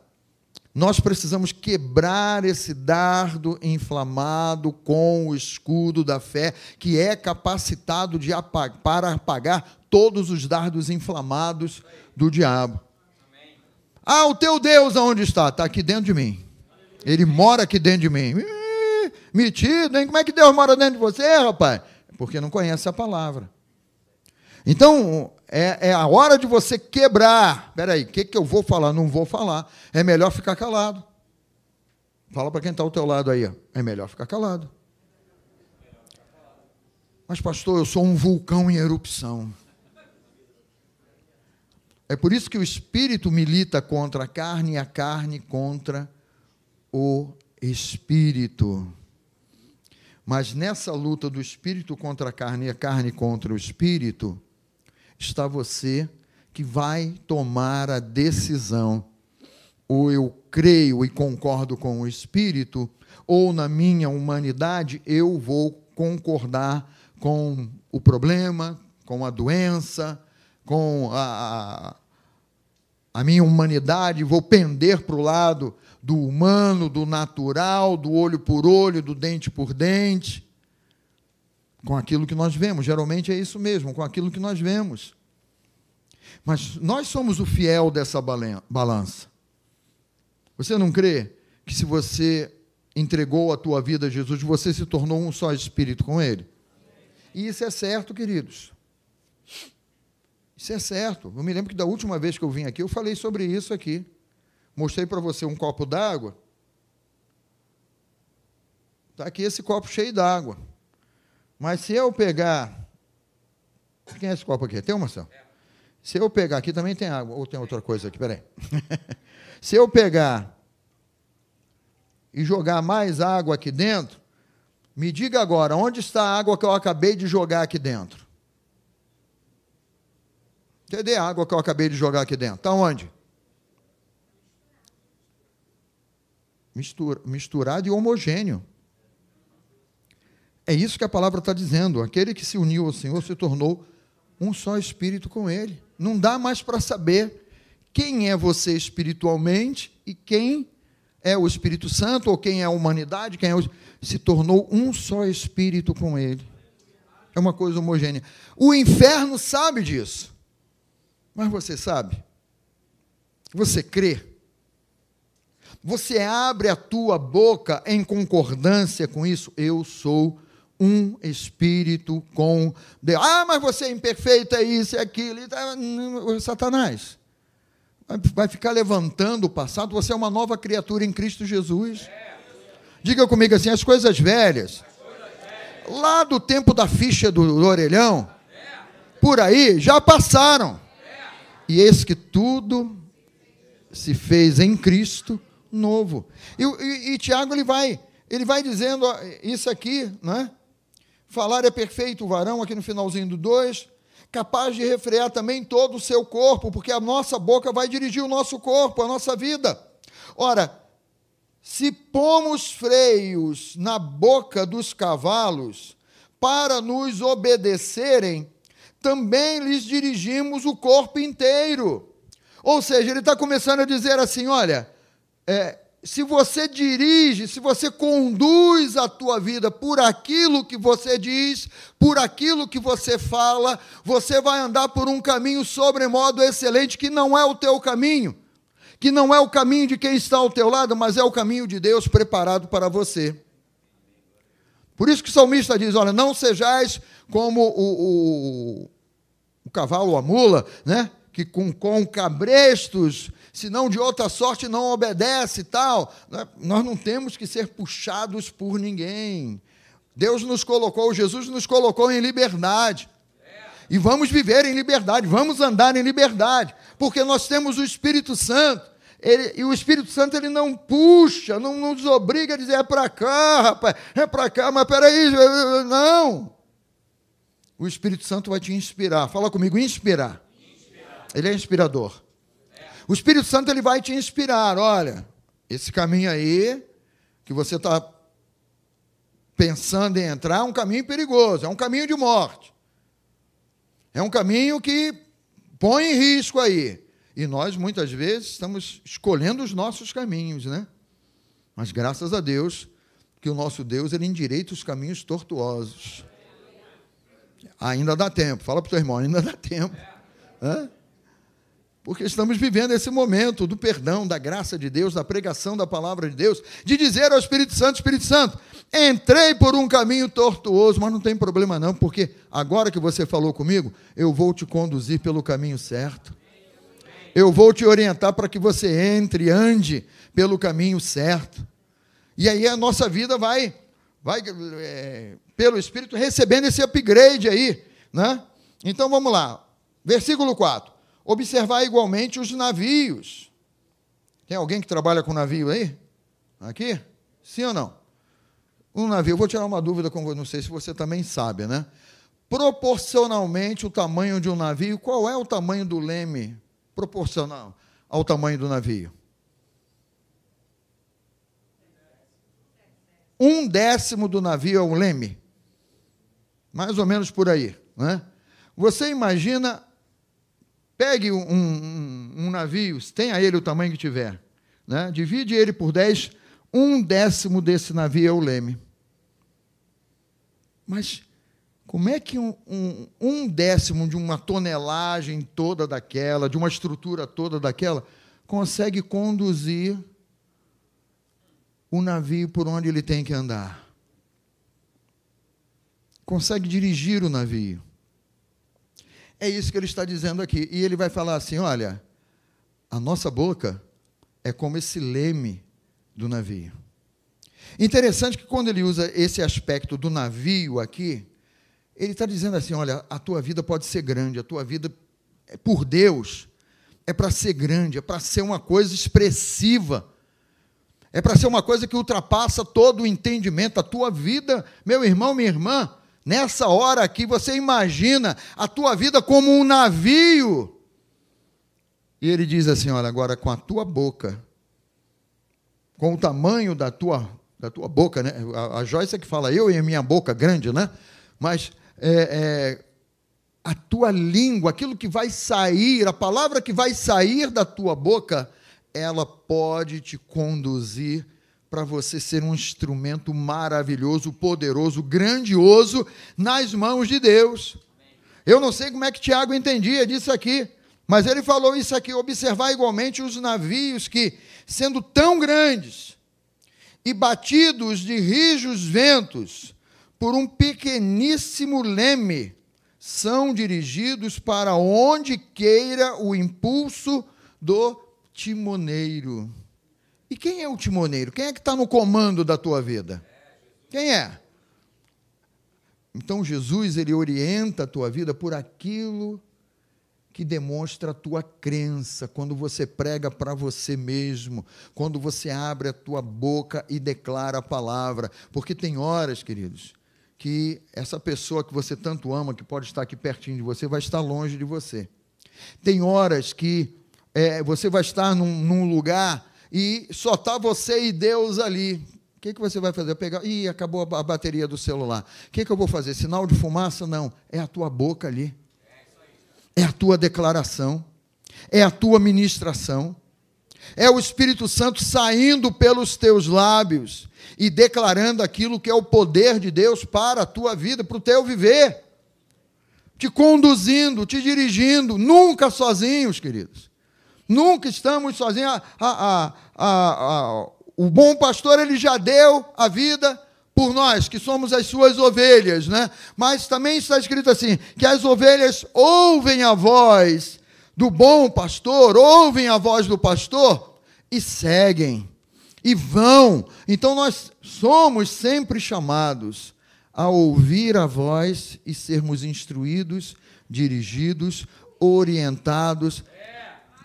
nós precisamos quebrar esse dardo inflamado com o escudo da fé, que é capacitado de apagar, para apagar todos os dardos inflamados do diabo. Ah, o teu Deus aonde está? Está aqui dentro de mim. Ele mora aqui dentro de mim. Ih, metido, hein? Como é que Deus mora dentro de você, rapaz? Porque não conhece a palavra. Então, é, é a hora de você quebrar. Espera aí, o que, que eu vou falar? Não vou falar. É melhor ficar calado. Fala para quem está ao teu lado aí. É melhor ficar calado. Mas, pastor, eu sou um vulcão em erupção. É por isso que o espírito milita contra a carne e a carne contra o espírito. Mas nessa luta do espírito contra a carne e a carne contra o espírito, está você que vai tomar a decisão. Ou eu creio e concordo com o espírito, ou na minha humanidade eu vou concordar com o problema, com a doença, com a, a minha humanidade, vou pender para o lado do humano, do natural, do olho por olho, do dente por dente, com aquilo que nós vemos. Geralmente é isso mesmo, com aquilo que nós vemos. Mas nós somos o fiel dessa balança. Você não crê que se você entregou a tua vida a Jesus, você se tornou um só espírito com Ele? E isso é certo, queridos. Isso é certo. Eu me lembro que da última vez que eu vim aqui, eu falei sobre isso aqui. Mostrei para você um copo d'água. Está aqui esse copo cheio d'água. Mas se eu pegar. Quem é esse copo aqui? Tem uma, Marcelo? Se eu pegar. Aqui também tem água. Ou tem outra coisa aqui? Peraí. se eu pegar e jogar mais água aqui dentro, me diga agora, onde está a água que eu acabei de jogar aqui dentro? Cadê a água que eu acabei de jogar aqui dentro? Está onde? Mistura, misturado e homogêneo. É isso que a palavra está dizendo. Aquele que se uniu ao Senhor se tornou um só espírito com Ele. Não dá mais para saber quem é você espiritualmente e quem é o Espírito Santo, ou quem é a humanidade, quem é o... se tornou um só espírito com Ele. É uma coisa homogênea. O inferno sabe disso. Mas você sabe? Você crê? Você abre a tua boca em concordância com isso? Eu sou um espírito com Deus. Ah, mas você é imperfeito, é isso, é aquilo. Satanás vai ficar levantando o passado. Você é uma nova criatura em Cristo Jesus. Diga comigo assim: as coisas velhas, lá do tempo da ficha do, orelhão, por aí, já passaram. E eis que tudo se fez em Cristo novo. E, e, e Tiago ele vai, ele vai dizendo isso aqui, né? Falar é perfeito o varão, aqui no finalzinho do 2, capaz de refrear também todo o seu corpo, porque a nossa boca vai dirigir o nosso corpo, a nossa vida. Ora, se pomos freios na boca dos cavalos para nos obedecerem, também lhes dirigimos o corpo inteiro. Ou seja, ele está começando a dizer assim: olha, é, se você dirige, se você conduz a tua vida por aquilo que você diz, por aquilo que você fala, você vai andar por um caminho sobremodo excelente que não é o teu caminho, que não é o caminho de quem está ao teu lado, mas é o caminho de Deus preparado para você. Por isso que o salmista diz: olha, não sejais como o, o, o cavalo ou a mula, né? Que com, com cabrestos, se não de outra sorte, não obedece e tal. Né? Nós não temos que ser puxados por ninguém. Deus nos colocou, Jesus nos colocou em liberdade. E vamos viver em liberdade, vamos andar em liberdade, porque nós temos o Espírito Santo. Ele, e o Espírito Santo ele não puxa, não nos obriga a dizer é para cá, rapaz, é para cá, mas peraí, não. O Espírito Santo vai te inspirar. Fala comigo, inspirar. Ele é inspirador. O Espírito Santo ele vai te inspirar. Olha, esse caminho aí que você está pensando em entrar, é um caminho perigoso, é um caminho de morte. É um caminho que põe em risco aí. E nós, muitas vezes, estamos escolhendo os nossos caminhos, né? Mas graças a Deus, que o nosso Deus, ele endireita os caminhos tortuosos. Ainda dá tempo. Fala para o teu irmão, ainda dá tempo. Hã? Porque estamos vivendo esse momento do perdão, da graça de Deus, da pregação da palavra de Deus, de dizer ao Espírito Santo: Espírito Santo, entrei por um caminho tortuoso, mas não tem problema não, porque agora que você falou comigo, eu vou te conduzir pelo caminho certo. Eu vou te orientar para que você entre, ande pelo caminho certo. E aí a nossa vida vai, vai é, pelo Espírito recebendo esse upgrade aí, né? Então vamos lá, versículo 4. Observar igualmente os navios. Tem alguém que trabalha com navio aí? Aqui? Sim ou não? Um navio, vou tirar uma dúvida com você, não sei se você também sabe, né? Proporcionalmente o tamanho de um navio, qual é o tamanho do leme proporcional ao tamanho do navio? Um décimo do navio é o leme. Mais ou menos por aí. Né? Você imagina Pegue um, um, um navio, tenha ele o tamanho que tiver, né? divide ele por 10, um décimo desse navio é o leme. Mas como é que um, um, um, décimo de uma tonelagem toda daquela, de uma estrutura toda daquela, consegue conduzir o navio por onde ele tem que andar? Consegue dirigir o navio? É isso que ele está dizendo aqui. E ele vai falar assim: olha, a nossa boca é como esse leme do navio. Interessante que quando ele usa esse aspecto do navio aqui, ele está dizendo assim: olha, a tua vida pode ser grande, a tua vida, é por Deus, é para ser grande, é para ser uma coisa expressiva, é para ser uma coisa que ultrapassa todo o entendimento. A tua vida, meu irmão, minha irmã, Nessa hora aqui, você imagina a tua vida como um navio. E ele diz assim: Olha, agora com a tua boca, com o tamanho da tua, da tua boca, né? A, a Joyce é que fala eu e a minha boca grande, né? Mas é, é, a tua língua, aquilo que vai sair, a palavra que vai sair da tua boca, ela pode te conduzir para você ser um instrumento maravilhoso, poderoso, grandioso nas mãos de Deus. Eu não sei como é que Tiago entendia disso aqui, mas ele falou isso aqui: observar igualmente os navios que, sendo tão grandes e batidos de rijos ventos por um pequeníssimo leme, são dirigidos para onde queira o impulso do timoneiro. E quem é o timoneiro? Quem é que está no comando da tua vida? Quem é? Então Jesus ele orienta a tua vida por aquilo que demonstra a tua crença, quando você prega para você mesmo, quando você abre a tua boca e declara a palavra, porque tem horas, queridos, que essa pessoa que você tanto ama, que pode estar aqui pertinho de você, vai estar longe de você. Tem horas que é, você vai estar num, num lugar e só está você e Deus ali. O que, que você vai fazer? Pegar, ih, acabou a bateria do celular. O que, que eu vou fazer? Sinal de fumaça? Não. É a tua boca ali. É a tua declaração. É a tua ministração. É o Espírito Santo saindo pelos teus lábios e declarando aquilo que é o poder de Deus para a tua vida, para o teu viver. Te conduzindo, te dirigindo, nunca sozinhos, queridos. Nunca estamos sozinhos. A, a, a, o bom pastor ele já deu a vida por nós, que somos as suas ovelhas, né? Mas também está escrito assim: que as ovelhas ouvem a voz do bom pastor, ouvem a voz do pastor e seguem e vão. Então nós somos sempre chamados a ouvir a voz e sermos instruídos, dirigidos, orientados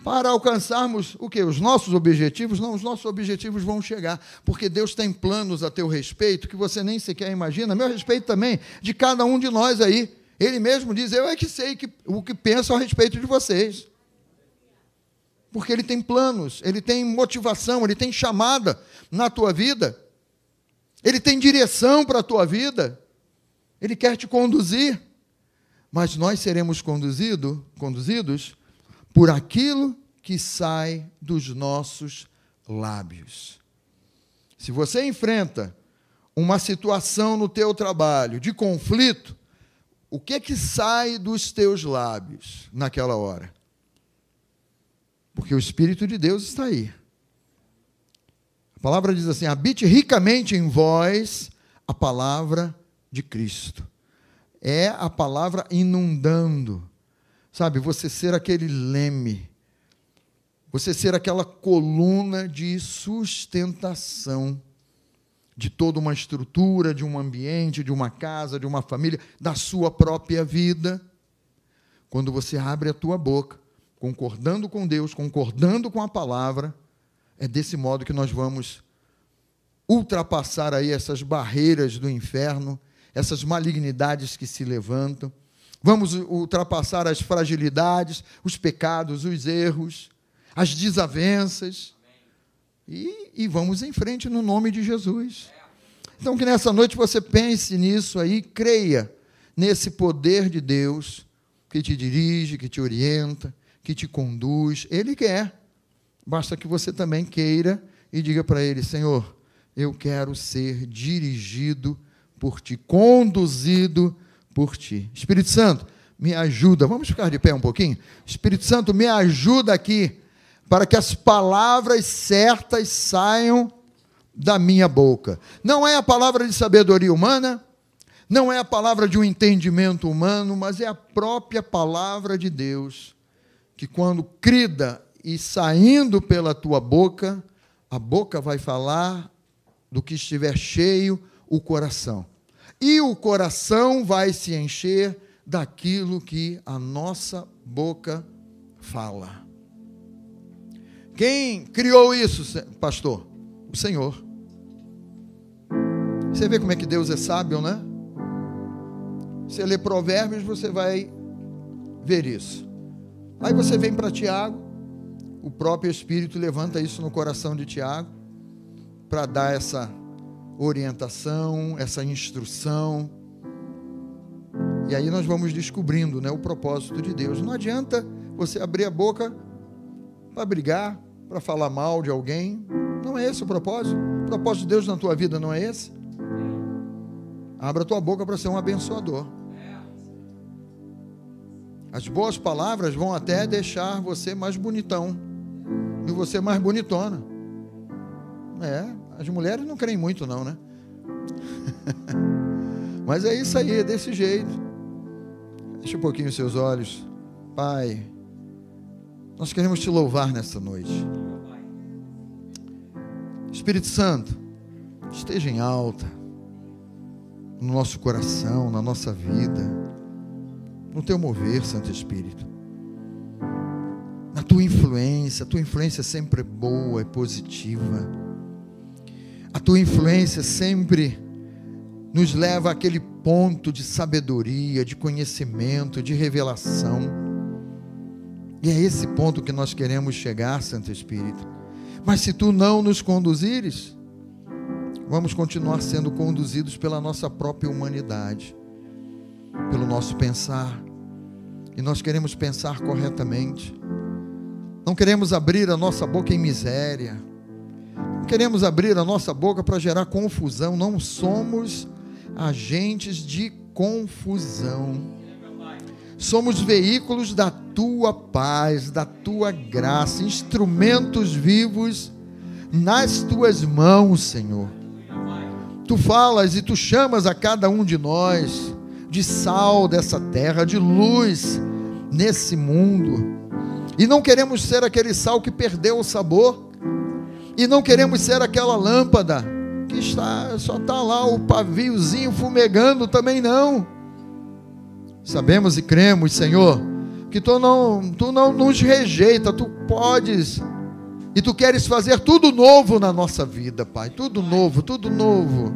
para alcançarmos o que? Os nossos objetivos? Não, os nossos objetivos vão chegar, porque Deus tem planos a teu respeito que você nem sequer imagina. Meu respeito também de cada um de nós aí. Ele mesmo diz: Eu é que sei que, o que penso a respeito de vocês. Porque Ele tem planos, Ele tem motivação, Ele tem chamada na tua vida. Ele tem direção para a tua vida. Ele quer te conduzir. Mas nós seremos conduzido, conduzidos por aquilo que sai dos nossos lábios. Se você enfrenta uma situação no teu trabalho de conflito, o que é que sai dos teus lábios naquela hora? Porque o Espírito de Deus está aí. A palavra diz assim: habite ricamente em vós a palavra de Cristo. É a palavra inundando. Sabe, você ser aquele leme, você ser aquela coluna de sustentação de toda uma estrutura, de um ambiente, de uma casa, de uma família, da sua própria vida. Quando você abre a tua boca, concordando com Deus, concordando com a palavra, é desse modo que nós vamos ultrapassar aí essas barreiras do inferno, essas malignidades que se levantam. Vamos ultrapassar as fragilidades, os pecados, os erros, as desavenças. E, e vamos em frente no nome de Jesus. Então, que nessa noite você pense nisso aí, creia nesse poder de Deus que te dirige, que te orienta, que te conduz. Ele quer. Basta que você também queira e diga para ele: Senhor, eu quero ser dirigido por ti, conduzido por ti. Espírito Santo, me ajuda. Vamos ficar de pé um pouquinho? Espírito Santo, me ajuda aqui para que as palavras certas saiam da minha boca. Não é a palavra de sabedoria humana, não é a palavra de um entendimento humano, mas é a própria palavra de Deus, que quando crida e saindo pela tua boca, a boca vai falar do que estiver cheio o coração. E o coração vai se encher daquilo que a nossa boca fala. Quem criou isso, pastor? O Senhor. Você vê como é que Deus é sábio, né? Você lê Provérbios, você vai ver isso. Aí você vem para Tiago, o próprio Espírito levanta isso no coração de Tiago, para dar essa orientação, essa instrução. E aí nós vamos descobrindo né, o propósito de Deus. Não adianta você abrir a boca para brigar, para falar mal de alguém. Não é esse o propósito. O propósito de Deus na tua vida não é esse. Abra a tua boca para ser um abençoador. As boas palavras vão até deixar você mais bonitão e você mais bonitona. É, as mulheres não creem muito não, né? Mas é isso aí, é desse jeito. Deixa um pouquinho os seus olhos. Pai, nós queremos te louvar nessa noite. Espírito Santo, esteja em alta no nosso coração, na nossa vida, no teu mover, Santo Espírito. Na tua influência, a tua influência sempre é boa, é positiva. A tua influência sempre nos leva àquele ponto de sabedoria, de conhecimento, de revelação e é esse ponto que nós queremos chegar, Santo Espírito. Mas se tu não nos conduzires, vamos continuar sendo conduzidos pela nossa própria humanidade, pelo nosso pensar. E nós queremos pensar corretamente. Não queremos abrir a nossa boca em miséria. Queremos abrir a nossa boca para gerar confusão. Não somos agentes de confusão somos veículos da tua paz, da tua graça, instrumentos vivos nas tuas mãos, Senhor. Tu falas e tu chamas a cada um de nós de sal dessa terra, de luz nesse mundo. E não queremos ser aquele sal que perdeu o sabor, e não queremos ser aquela lâmpada que está só está lá o paviozinho fumegando também não. Sabemos e cremos, Senhor, que tu não, tu não nos rejeita, tu podes e tu queres fazer tudo novo na nossa vida, Pai. Tudo novo, tudo novo.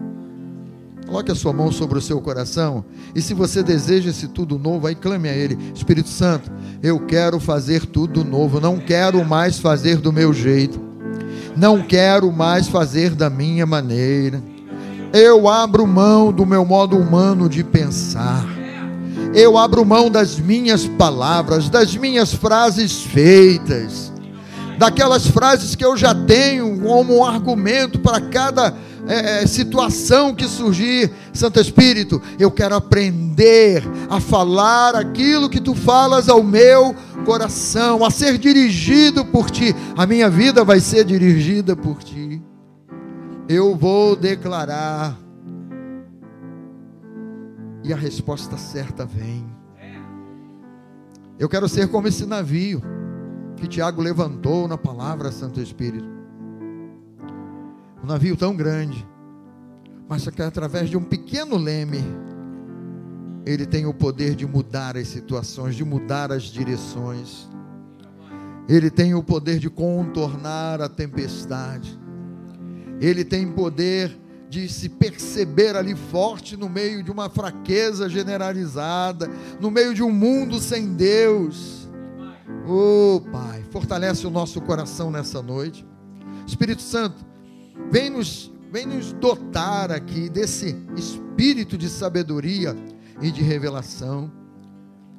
Coloque a sua mão sobre o seu coração. E se você deseja esse tudo novo, aí clame a Ele: Espírito Santo, eu quero fazer tudo novo. Não quero mais fazer do meu jeito. Não quero mais fazer da minha maneira. Eu abro mão do meu modo humano de pensar. Eu abro mão das minhas palavras, das minhas frases feitas, daquelas frases que eu já tenho como um argumento para cada é, situação que surgir. Santo Espírito, eu quero aprender a falar aquilo que tu falas ao meu coração, a ser dirigido por ti. A minha vida vai ser dirigida por ti. Eu vou declarar e a resposta certa vem. Eu quero ser como esse navio que Tiago levantou na palavra Santo Espírito. Um navio tão grande, mas que através de um pequeno leme, ele tem o poder de mudar as situações, de mudar as direções. Ele tem o poder de contornar a tempestade. Ele tem poder de se perceber ali forte no meio de uma fraqueza generalizada, no meio de um mundo sem Deus. Oh, Pai, fortalece o nosso coração nessa noite. Espírito Santo, vem nos, vem nos dotar aqui desse espírito de sabedoria e de revelação,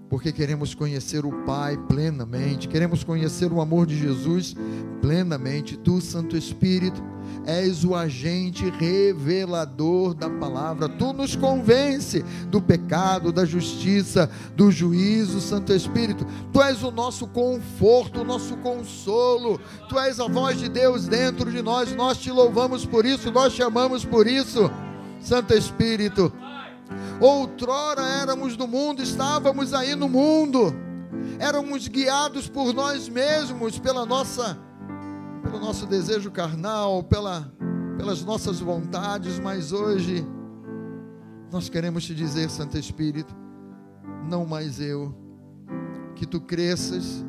porque queremos conhecer o Pai plenamente, queremos conhecer o amor de Jesus plenamente. Tu, Santo Espírito, és o agente revelador da palavra. Tu nos convence do pecado, da justiça, do juízo, Santo Espírito. Tu és o nosso conforto, o nosso consolo. Tu és a voz de Deus dentro de nós. Nós te louvamos por isso, nós te amamos por isso, Santo Espírito. Outrora éramos do mundo, estávamos aí no mundo. Éramos guiados por nós mesmos, pela nossa pelo nosso desejo carnal, pela, pelas nossas vontades, mas hoje nós queremos te dizer, Santo Espírito, não mais eu, que tu cresças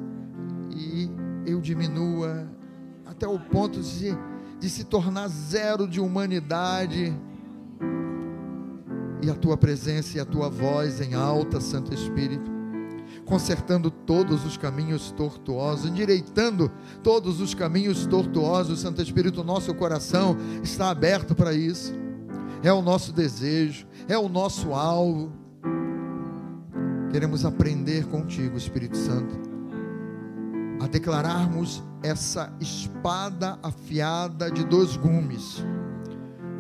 e eu diminua até o ponto de, de se tornar zero de humanidade. E a tua presença e a tua voz em alta, Santo Espírito consertando todos os caminhos tortuosos, endireitando todos os caminhos tortuosos. Santo Espírito, nosso coração está aberto para isso. É o nosso desejo, é o nosso alvo. Queremos aprender contigo, Espírito Santo, a declararmos essa espada afiada de dois gumes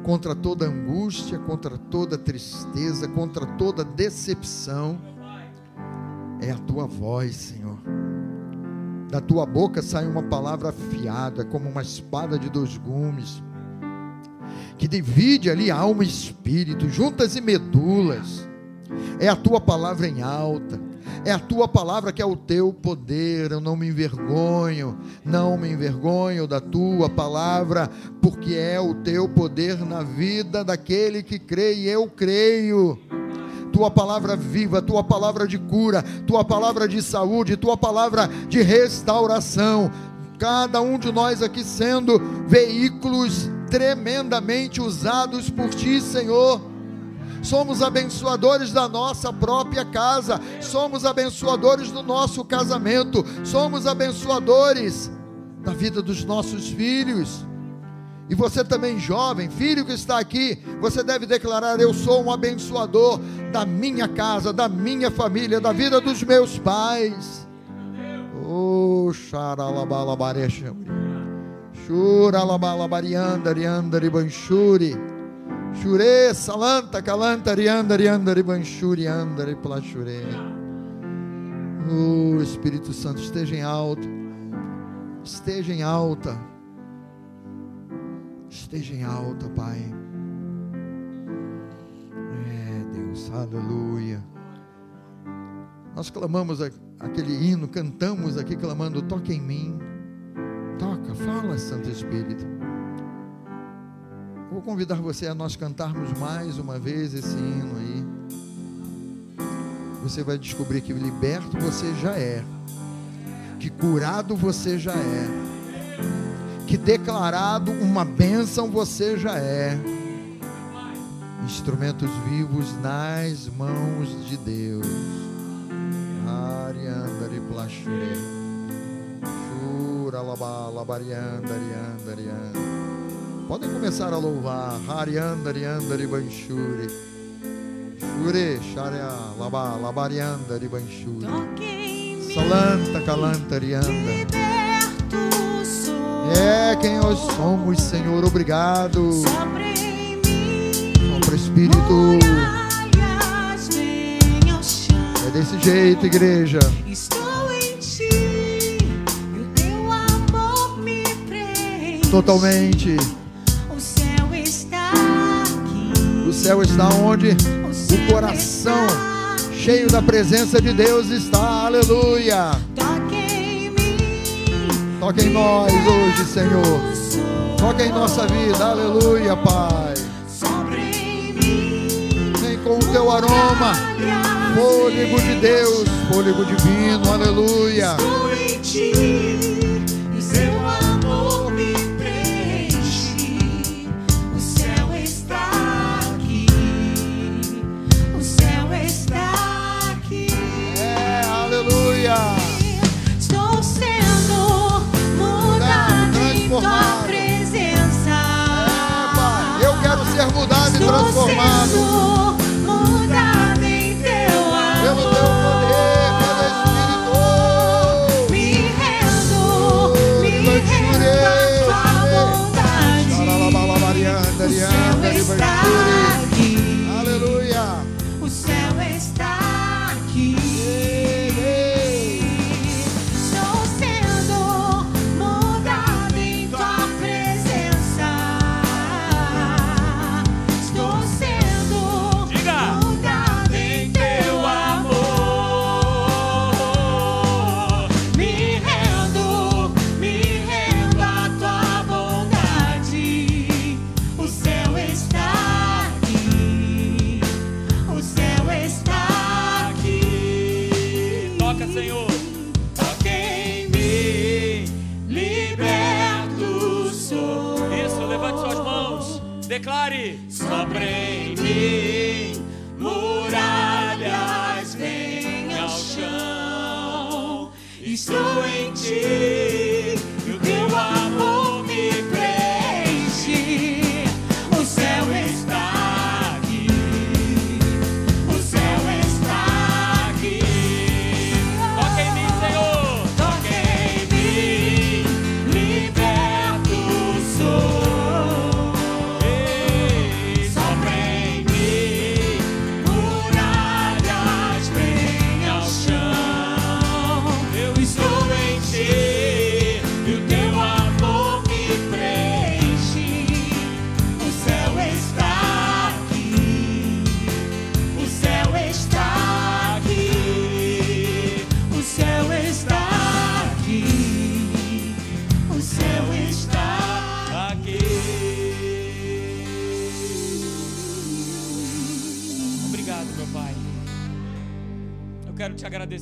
contra toda angústia, contra toda tristeza, contra toda decepção é a tua voz, Senhor. Da tua boca sai uma palavra afiada, como uma espada de dois gumes, que divide ali alma e espírito, juntas e medulas. É a tua palavra em alta, é a tua palavra que é o teu poder. Eu não me envergonho, não me envergonho da tua palavra, porque é o teu poder na vida daquele que crê, e eu creio tua palavra viva, tua palavra de cura, tua palavra de saúde, tua palavra de restauração. Cada um de nós aqui sendo veículos tremendamente usados por ti, Senhor. Somos abençoadores da nossa própria casa, somos abençoadores do nosso casamento, somos abençoadores da vida dos nossos filhos. E você também, jovem, filho que está aqui, você deve declarar: Eu sou um abençoador da minha casa, da minha família, da vida dos meus pais. Oh. Chure, salanta, calantari, andari, andari, banchuri, andari, plachure. Oh, Espírito Santo, esteja em alto. Esteja em alta esteja em alta, Pai. É, Deus, aleluia. Nós clamamos aquele hino, cantamos aqui clamando: toca em mim, toca, fala, Santo Espírito. Vou convidar você a nós cantarmos mais uma vez esse hino aí. Você vai descobrir que liberto você já é, que curado você já é que declarado uma bênção você já é. Instrumentos vivos nas mãos de Deus. Ariandari plashure. Shura labala bariandari andari. Podem começar a louvar. Hariandari andari banshuri. Shure sharia laba labariandari Salanta calantarianda. liberto sou. É quem nós somos, Senhor. Obrigado. Sopra em mim, Espírito. É desse jeito, igreja. Estou em ti, e o teu amor me preenche. Totalmente. O céu está aqui. O céu está onde? O O coração cheio da presença de Deus está. Aleluia. Toque em mim. Toca em nós hoje, Senhor. Toca em nossa vida. Aleluia, Pai. Vem com o teu aroma. Fôlego de Deus, fôlego divino. Aleluia.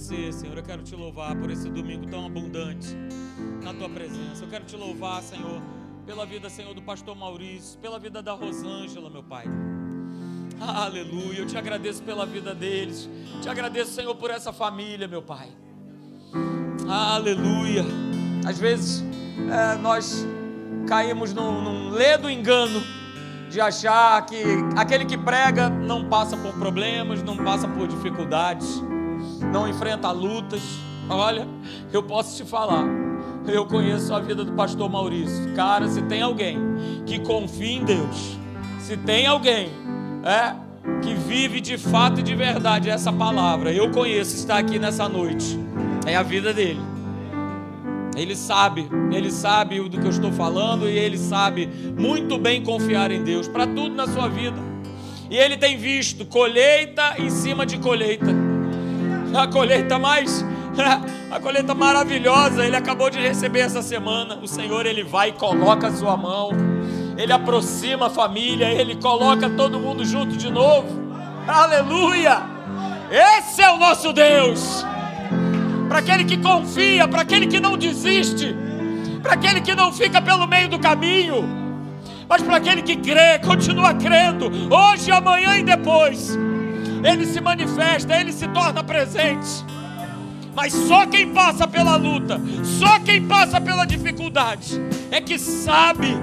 Agradecer, Senhor. Eu quero te louvar por esse domingo tão abundante na tua presença. Eu quero te louvar, Senhor, pela vida, Senhor, do pastor Maurício, pela vida da Rosângela, meu Pai. Aleluia. Eu te agradeço pela vida deles. Te agradeço, Senhor, por essa família, meu Pai. Aleluia. Às vezes é, nós caímos num, num ledo engano de achar que aquele que prega não passa por problemas, não passa por dificuldades, não enfrenta lutas. Olha, eu posso te falar. Eu conheço a vida do pastor Maurício. Cara, se tem alguém que confia em Deus, se tem alguém é, que vive de fato e de verdade essa palavra, eu conheço, está aqui nessa noite. É a vida dele. Ele sabe, ele sabe do que eu estou falando e ele sabe muito bem confiar em Deus para tudo na sua vida. E ele tem visto colheita em cima de colheita. A colheita mais a colheita maravilhosa, ele acabou de receber essa semana. O Senhor ele vai e coloca a sua mão. Ele aproxima a família, ele coloca todo mundo junto de novo. Aleluia! Esse é o nosso Deus para aquele que confia, para aquele que não desiste, para aquele que não fica pelo meio do caminho, mas para aquele que crê, continua crendo, hoje, amanhã e depois, ele se manifesta, ele se torna presente. Mas só quem passa pela luta, só quem passa pela dificuldade, é que sabe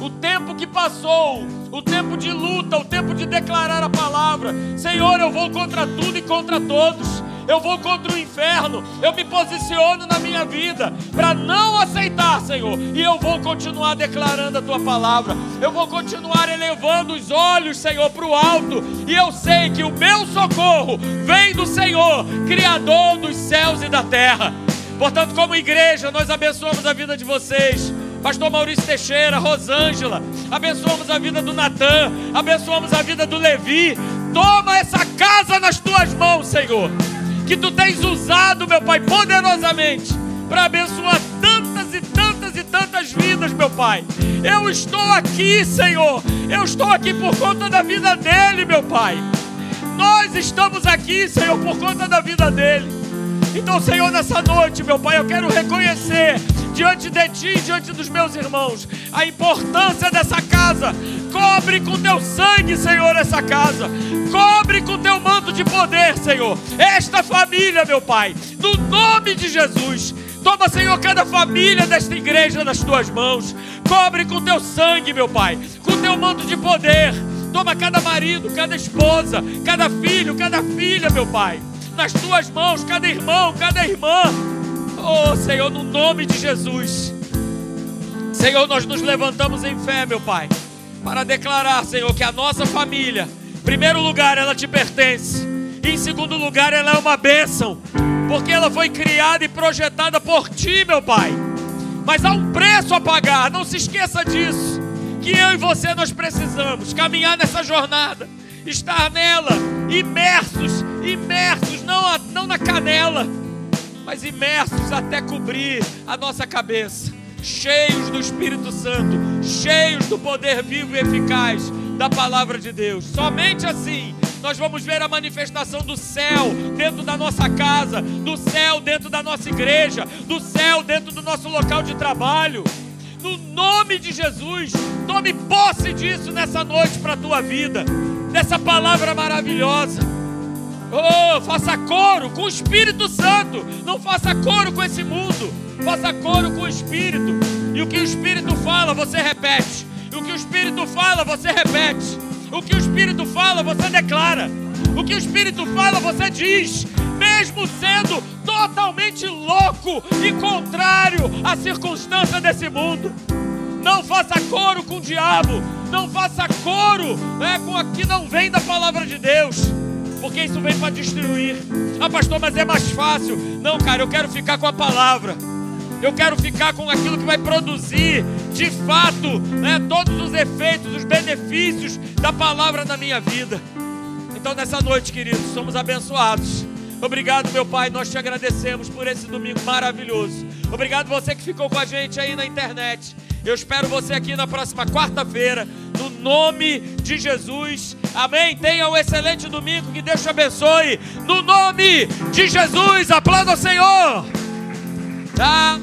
o tempo que passou, o tempo de luta, o tempo de declarar a palavra. Senhor, eu vou contra tudo e contra todos eu vou contra o inferno, eu me posiciono na minha vida para não aceitar, Senhor, e eu vou continuar declarando a tua palavra, eu vou continuar elevando os olhos, Senhor, para o alto, e eu sei que o meu socorro vem do Senhor, Criador dos céus e da terra. Portanto, como igreja, nós abençoamos a vida de vocês. Pastor Maurício Teixeira, Rosângela, abençoamos a vida do Natan, abençoamos a vida do Levi. Toma essa casa nas tuas mãos, Senhor que tu tens usado, meu Pai, poderosamente para abençoar tantas e tantas e tantas vidas, meu Pai. Eu estou aqui, Senhor. Eu estou aqui por conta da vida dele, meu Pai. Nós estamos aqui, Senhor, por conta da vida dele. Então, Senhor, nessa noite, meu Pai, eu quero reconhecer diante de Ti, diante dos meus irmãos, a importância dessa casa. Cobre com Teu sangue, Senhor, essa casa. Cobre com Teu manto de poder, Senhor. Esta família, meu Pai, no nome de Jesus. Toma, Senhor, cada família desta igreja nas Tuas mãos. Cobre com Teu sangue, meu Pai, com Teu manto de poder. Toma cada marido, cada esposa, cada filho, cada filha, meu Pai nas tuas mãos, cada irmão, cada irmã. Oh, Senhor, no nome de Jesus. Senhor, nós nos levantamos em fé, meu Pai, para declarar, Senhor, que a nossa família, em primeiro lugar, ela te pertence. E em segundo lugar, ela é uma bênção, porque ela foi criada e projetada por ti, meu Pai. Mas há um preço a pagar, não se esqueça disso. Que eu e você nós precisamos caminhar nessa jornada, estar nela, imersos imersos, não, a, não na canela, mas imersos até cobrir a nossa cabeça, cheios do Espírito Santo, cheios do poder vivo e eficaz da palavra de Deus. Somente assim nós vamos ver a manifestação do céu dentro da nossa casa, do céu dentro da nossa igreja, do céu dentro do nosso local de trabalho. No nome de Jesus, tome posse disso nessa noite para a tua vida, dessa palavra maravilhosa. Oh, faça coro com o Espírito Santo. Não faça coro com esse mundo. Faça coro com o Espírito. E o que o Espírito fala, você repete. E o que o Espírito fala, você repete. O que o Espírito fala, você declara. O que o Espírito fala, você diz. Mesmo sendo totalmente louco e contrário à circunstância desse mundo. Não faça coro com o diabo. Não faça coro é, com o que não vem da palavra de Deus porque isso vem para destruir. Ah, pastor, mas é mais fácil. Não, cara, eu quero ficar com a palavra. Eu quero ficar com aquilo que vai produzir, de fato, né, todos os efeitos, os benefícios da palavra na minha vida. Então, nessa noite, queridos, somos abençoados. Obrigado, meu Pai, nós te agradecemos por esse domingo maravilhoso. Obrigado você que ficou com a gente aí na internet. Eu espero você aqui na próxima quarta-feira, no nome de Jesus. Amém. Tenha um excelente domingo, que Deus te abençoe. No nome de Jesus, aplauda o Senhor. Tá?